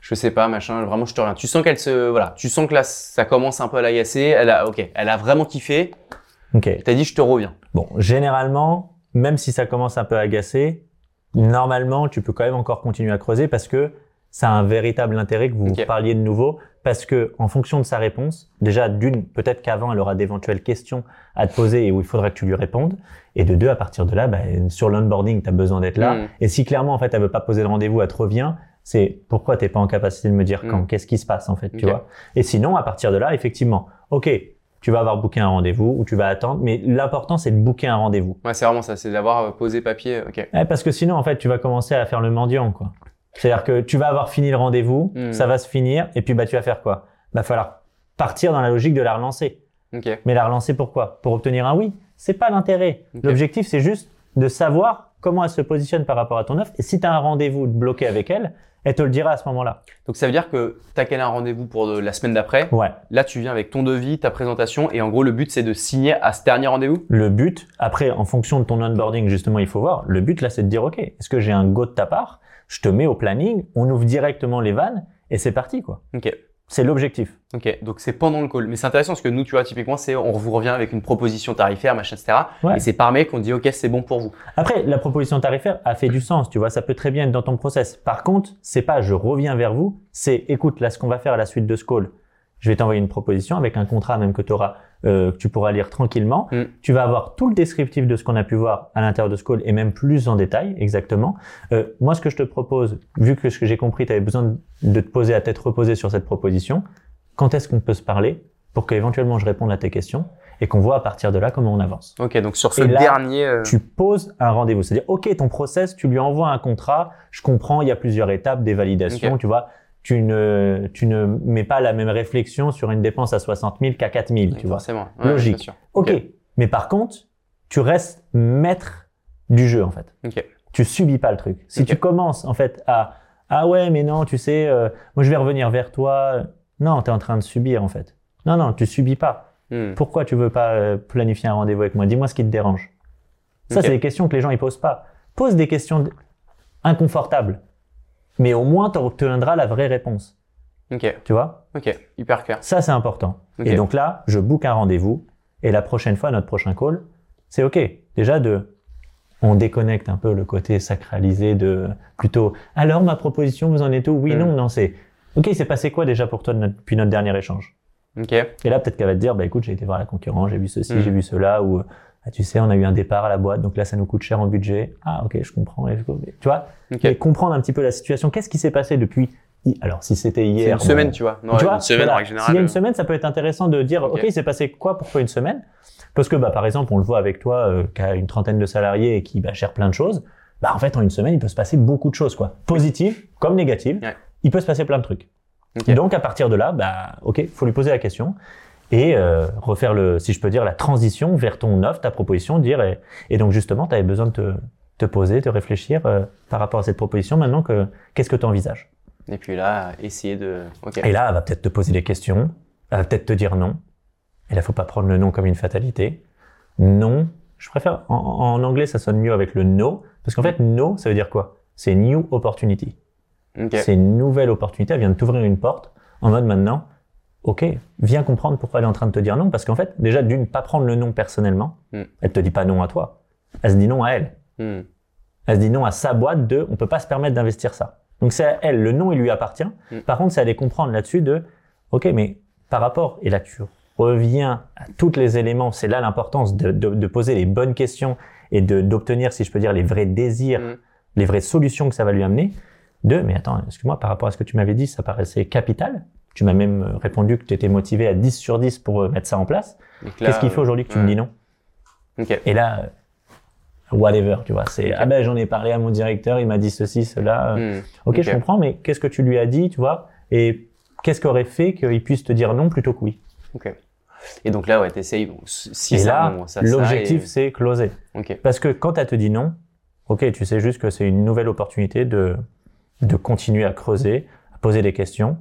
S1: Je sais pas, machin, vraiment je te reviens. Tu sens qu'elle se, voilà, tu sens que là ça commence un peu à l'agacer. Elle a, ok, elle a vraiment kiffé.
S2: Ok.
S1: T'as dit je te reviens.
S2: Bon, généralement, même si ça commence un peu à agacer, normalement, tu peux quand même encore continuer à creuser parce que ça a un véritable intérêt que vous parliez de nouveau. parce que en fonction de sa réponse, déjà d'une, peut-être qu'avant elle aura d'éventuelles questions à te poser et où il faudra que tu lui répondes. Et de deux, à partir de là, bah, sur l'onboarding, tu as besoin d'être là.
S1: Mm.
S2: Et si clairement en fait elle veut pas poser de rendez-vous, elle te revient, c'est pourquoi t'es pas en capacité de me dire quand,
S1: Mm.
S2: qu'est-ce qui se passe en fait, tu vois. Et sinon, à partir de là, effectivement, ok, tu vas avoir booké un rendez-vous ou tu vas attendre, mais l'important c'est de booker un rendez-vous.
S1: Ouais, c'est vraiment ça, c'est d'avoir euh, posé papier. Ok.
S2: Parce que sinon, en fait, tu vas commencer à faire le mendiant, quoi. C'est-à-dire que tu vas avoir fini le rendez-vous,
S1: Mm.
S2: ça va se finir, et puis bah tu vas faire quoi? Va falloir partir dans la logique de la relancer. Mais la relancer pourquoi? Pour obtenir un oui. C'est pas l'intérêt. L'objectif, c'est juste de savoir comment elle se positionne par rapport à ton offre. Et si tu as un rendez-vous bloqué avec elle, elle te le dira à ce moment-là.
S1: Donc ça veut dire que tu as un rendez-vous pour de- la semaine d'après.
S2: Ouais.
S1: Là, tu viens avec ton devis, ta présentation, et en gros, le but, c'est de signer à ce dernier rendez-vous.
S2: Le but, après, en fonction de ton onboarding, justement, il faut voir. Le but, là, c'est de dire, OK, est-ce que j'ai un go de ta part? Je te mets au planning, on ouvre directement les vannes, et c'est parti, quoi.
S1: Ok.
S2: C'est l'objectif.
S1: Ok. Donc c'est pendant le call. Mais c'est intéressant parce que nous, tu vois, typiquement, c'est on vous revient avec une proposition tarifaire, machin, etc.
S2: Ouais.
S1: Et c'est par mail qu'on dit, ok, c'est bon pour vous.
S2: Après, la proposition tarifaire a fait du sens, tu vois, ça peut très bien être dans ton process. Par contre, c'est pas je reviens vers vous, c'est écoute, là, ce qu'on va faire à la suite de ce call, je vais t'envoyer une proposition avec un contrat même que tu auras, euh, que tu pourras lire tranquillement.
S1: Mm.
S2: Tu vas avoir tout le descriptif de ce qu'on a pu voir à l'intérieur de ce call et même plus en détail, exactement. Euh, moi, ce que je te propose, vu que ce que j'ai compris, tu avais besoin de- te poser à tête reposée sur cette proposition, quand est-ce qu'on peut se parler pour qu'éventuellement je réponde à tes questions et qu'on voit à partir de là comment on avance?
S1: Ok. Donc sur ce
S2: Et là,
S1: dernier. euh,
S2: tu poses un rendez-vous. C'est-à-dire, OK, ton process, tu lui envoies un contrat. Je comprends, il y a plusieurs étapes, des validations, tu vois. Tu ne, tu ne mets pas la même réflexion sur une dépense à 60 000 qu'à 4 000, tu vois.
S1: forcément.
S2: Logique.
S1: sûr.
S2: OK.
S1: Ok.
S2: Mais par contre, tu restes maître du jeu, en fait.
S1: Ok.
S2: Tu subis pas le truc. Si tu commences, en fait, à, ah ouais, mais non, tu sais, euh, moi, je vais revenir vers toi. Non, tu es en train de subir, en fait. Non, non, tu subis pas.
S1: Hmm.
S2: Pourquoi tu veux pas euh, planifier un rendez-vous avec moi? Dis-moi ce qui te dérange. Ça, c'est des questions que les gens ils posent pas. Pose des questions inconfortables, mais au moins tu obtiendras la vraie réponse.
S1: Ok.
S2: Tu vois?
S1: Ok. Hyper clair.
S2: Ça, c'est important. Et donc là, je book un rendez-vous et la prochaine fois, notre prochain call, c'est OK. Déjà, de, on déconnecte un peu le côté sacralisé de plutôt. Alors, ma proposition, vous en êtes où? Oui,
S1: Mm.
S2: non, non, c'est. OK, il s'est passé quoi déjà pour toi de notre- depuis notre dernier échange?
S1: Ok.
S2: et là, peut-être qu'elle va te dire, bah écoute, j'ai été voir la concurrence, j'ai vu ceci,
S1: Mm.
S2: j'ai vu cela, ou ah, tu sais, on a eu un départ à la boîte, donc là, ça nous coûte cher en budget. Ah, ok, je comprends. Tu vois, et comprendre un petit peu la situation. Qu'est-ce qui s'est passé depuis Alors, si c'était hier,
S1: une semaine,
S2: bon,
S1: tu vois. Non,
S2: tu vois,
S1: une semaine
S2: voilà.
S1: en règle générale.
S2: S'il y a une
S1: euh,
S2: semaine, ça peut être intéressant de dire,
S1: Ok.
S2: il s'est passé quoi pour toi une semaine? Parce que, bah, par exemple, on le voit avec toi, euh, qui a une trentaine de salariés et qui bah, gère plein de choses. Bah, en fait, en une semaine, il peut se passer beaucoup de choses, quoi. Positives comme négatives.
S1: Ouais.
S2: Il peut se passer plein de trucs.
S1: Ok.
S2: Donc, à partir de là, bah, ok, faut lui poser la question et euh, refaire le, si je peux dire, la transition vers ton offre, ta proposition, dire et, et donc justement, tu avais besoin de te, te poser, de réfléchir euh, par rapport à cette proposition. Maintenant, que qu'est-ce que tu envisages
S1: Et puis là, essayer de. Ok.
S2: Et là, elle va peut-être te poser des questions, elle va peut-être te dire non. Et là, faut pas prendre le non comme une fatalité. Non, je préfère en, en anglais, ça sonne mieux avec le no, parce qu'en fait, no, ça veut dire quoi? C'est new opportunity.
S1: Ok.
S2: C'est une nouvelle opportunité, elle vient de t'ouvrir une porte en mode maintenant, ok, viens comprendre pourquoi elle est en train de te dire non, parce qu'en fait, déjà d'une, pas prendre le non personnellement,
S1: Mm.
S2: elle te dit pas non à toi, elle se dit non à elle.
S1: Hmm.
S2: Elle se dit non à sa boîte de, on peut pas se permettre d'investir ça. Donc c'est à elle, le non il lui appartient.
S1: Mm.
S2: Par contre, c'est à aller comprendre là-dessus de, ok, mais par rapport, et là tu reviens à tous les éléments, c'est là l'importance de, de- de poser les bonnes questions et d'obtenir, si je peux dire, les vrais désirs,
S1: Mm.
S2: les vraies solutions que ça va lui amener. De, mais attends, excuse-moi, par rapport à ce que tu m'avais dit, ça paraissait capital. Tu m'as même euh, répondu que tu étais motivé à 10 sur 10 pour euh, mettre ça en place. Qu'est-ce qu'il fait aujourd'hui que tu
S1: ouais.
S2: me dis non? Et là, euh, whatever, tu vois, c'est ah ben j'en ai parlé à mon directeur, il m'a dit ceci, cela.
S1: Hmm.
S2: ok, je comprends, mais qu'est-ce que tu lui as dit, tu vois? Et qu'est-ce qui aurait fait qu'il puisse te dire non plutôt que oui?
S1: Ok. Et donc là, ouais, t'essayes. Bon, si
S2: Et
S1: ça,
S2: là, l'objectif
S1: et-
S2: c'est closer.
S1: Ok.
S2: Parce que quand elle te dit non, ok, tu sais juste que c'est une nouvelle opportunité de de continuer à creuser, à poser des questions.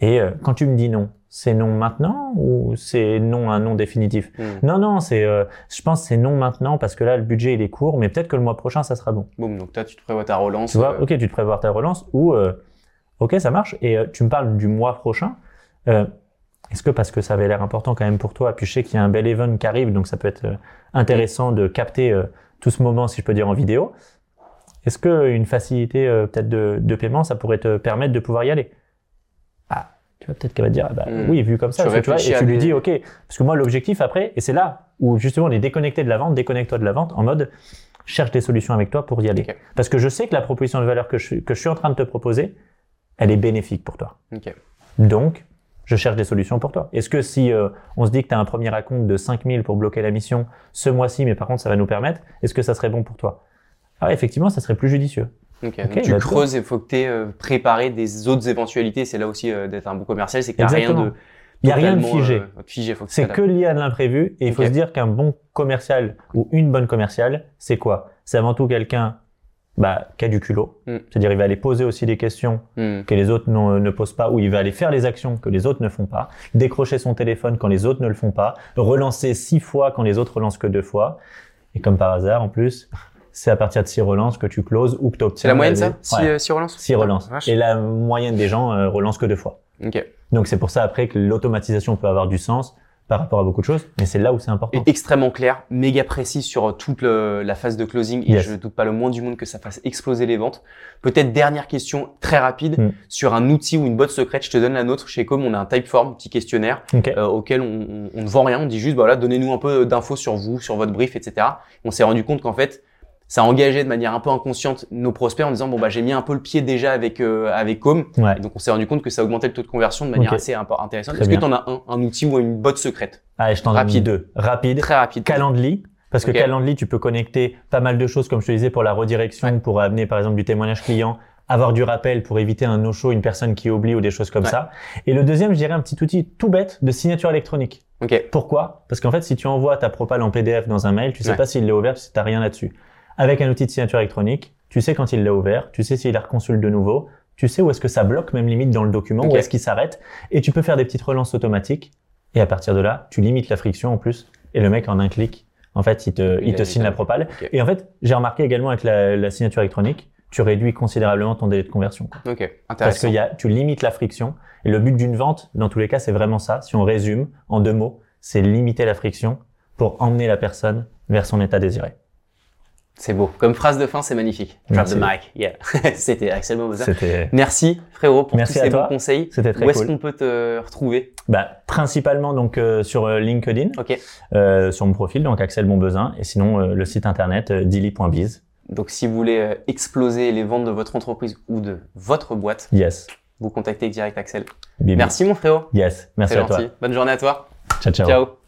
S2: Et euh, quand tu me dis non, c'est non maintenant ou c'est non un non définitif?
S1: Hmm.
S2: Non, non, c'est, euh, je pense c'est non maintenant parce que là le budget il est court, mais peut-être que le mois prochain ça sera bon.
S1: Boum. Donc toi, tu te prévois ta relance.
S2: Tu vois,
S1: euh,
S2: ok, tu te prévois ta relance ou ok, ça marche. Et tu me parles du mois prochain. Est-ce que parce que ça avait l'air important quand même pour toi, puis je sais qu'il y a un bel event qui arrive, donc ça peut être intéressant de capter tout ce moment, si je peux dire, en vidéo. Est-ce que une facilité peut-être de, de paiement, ça pourrait te permettre de pouvoir y aller? Tu vois, peut-être qu'elle va te dire, ah bah,
S1: Mm.
S2: oui, vu comme ça,
S1: Tu
S2: tu vois, et tu lui
S1: des-
S2: dis, OK. Parce que moi, l'objectif après, et c'est là où justement on est déconnecté de la vente, déconnecte-toi de la vente en mode, cherche des solutions avec toi pour y aller. Parce que je sais que la proposition de valeur que je, que je suis en train de te proposer, elle est bénéfique pour toi. Donc, je cherche des solutions pour toi. Est-ce que si euh, on se dit que tu as un premier acompte de 5000 pour bloquer la mission ce mois-ci, mais par contre ça va nous permettre, est-ce que ça serait bon pour toi? Ah, effectivement, ça serait plus judicieux.
S1: Ok,
S2: Ok,
S1: donc tu
S2: bah,
S1: creuses et il faut que tu aies préparé des autres éventualités. C'est là aussi euh, d'être un bon commercial, c'est qu'il n'y a rien de.
S2: Il n'y a rien de figé.
S1: euh, figé,
S2: C'est que lié à de l'imprévu et il faut se dire qu'un bon commercial ou une bonne commerciale, c'est quoi? C'est avant tout quelqu'un bah, qui a du culot.
S1: Mm.
S2: C'est-à-dire il va aller poser aussi des questions.
S1: Hmm.
S2: que les autres ne posent pas, ou il va aller faire les actions que les autres ne font pas, décrocher son téléphone quand les autres ne le font pas, relancer six fois quand les autres relancent que deux fois. Et comme par hasard, en plus, c'est à partir de six relances que tu closes ou que tu obtiens.
S1: C'est la moyenne, ça Si
S2: Ouais,
S1: euh, si relance
S2: six relances. Et la moyenne des gens euh, relancent que deux fois.
S1: Ok.
S2: Donc c'est pour ça après que l'automatisation peut avoir du sens par rapport à beaucoup de choses, mais c'est là où c'est important.
S1: Et extrêmement clair, méga précis sur euh, toute le- la phase de closing et
S2: Yes.
S1: je doute pas le moins du monde que ça fasse exploser les ventes. Peut-être dernière question très rapide
S2: Mm.
S1: sur un outil ou une botte secrète. Je te donne la nôtre. Chez Com, on a un typeform, petit questionnaire euh, auquel on, on- on ne vend rien. On dit juste, bah voilà, donnez-nous un peu d'infos sur vous, sur votre brief, etc. On s'est rendu compte qu'en fait, ça engageait de manière un peu inconsciente nos prospects en disant, bon bah j'ai mis un peu le pied déjà avec euh, avec Com.
S2: Ouais.
S1: Et donc on s'est rendu compte que ça augmentait le taux de conversion de manière assez intéressante. Est-ce que tu en as un, un outil ou une botte secrète?
S2: Allez, je t'en donne
S1: Rapide.
S2: deux. Rapide.
S1: Très rapide.
S2: Calendly. Parce que. Calendly, tu peux connecter pas mal de choses, comme je te disais, pour la redirection, pour amener par exemple du témoignage client, avoir du rappel pour éviter un no-show, une personne qui oublie ou des choses comme
S1: Ouais.
S2: ça. Et le deuxième, je dirais un petit outil tout bête de signature électronique.
S1: Ok.
S2: Pourquoi? Parce qu'en fait, si tu envoies ta propale en PDF dans un mail, tu sais
S1: Ouais.
S2: pas s'il l'a ouvert, si tu n'as rien là-dessus. Avec un outil de signature électronique, tu sais quand il l'a ouvert, tu sais s'il la reconsulte de nouveau, tu sais où est-ce que ça bloque, même limite dans le document, où est-ce qu'il s'arrête, et tu peux faire des petites relances automatiques. Et à partir de là, tu limites la friction en plus, et le mec en un clic, en fait, il te,
S1: Il
S2: te signe la propale. Et en fait, j'ai remarqué également avec la, la signature électronique, tu réduis considérablement ton délai de conversion. quoi.
S1: Ok.
S2: Parce que y a, tu limites la friction. Et le but d'une vente, dans tous les cas, c'est vraiment ça. Si on résume en deux mots, c'est limiter la friction pour emmener la personne vers son état désiré.
S1: C'est beau. Comme phrase de fin, c'est magnifique. Drop the mic. Yeah. C'était Axel.
S2: C'était,
S1: Merci frérot pour
S2: Merci
S1: tous ces
S2: toi.
S1: bons conseils.
S2: c'était très
S1: Où est-ce qu'on peut te retrouver?
S2: Bah, principalement donc euh, sur euh, LinkedIn,
S1: Ok.
S2: euh, sur mon profil, donc Axel Bonbesin, et sinon euh, le site internet dilly.biz.
S1: Donc si vous voulez exploser les ventes de votre entreprise ou de votre boîte,
S2: Yes.
S1: vous contactez direct Axel.
S2: Bibi.
S1: Merci mon frérot.
S2: Yes. Merci à toi.
S1: gentil. Bonne journée à toi.
S2: Ciao, ciao.
S1: Ciao.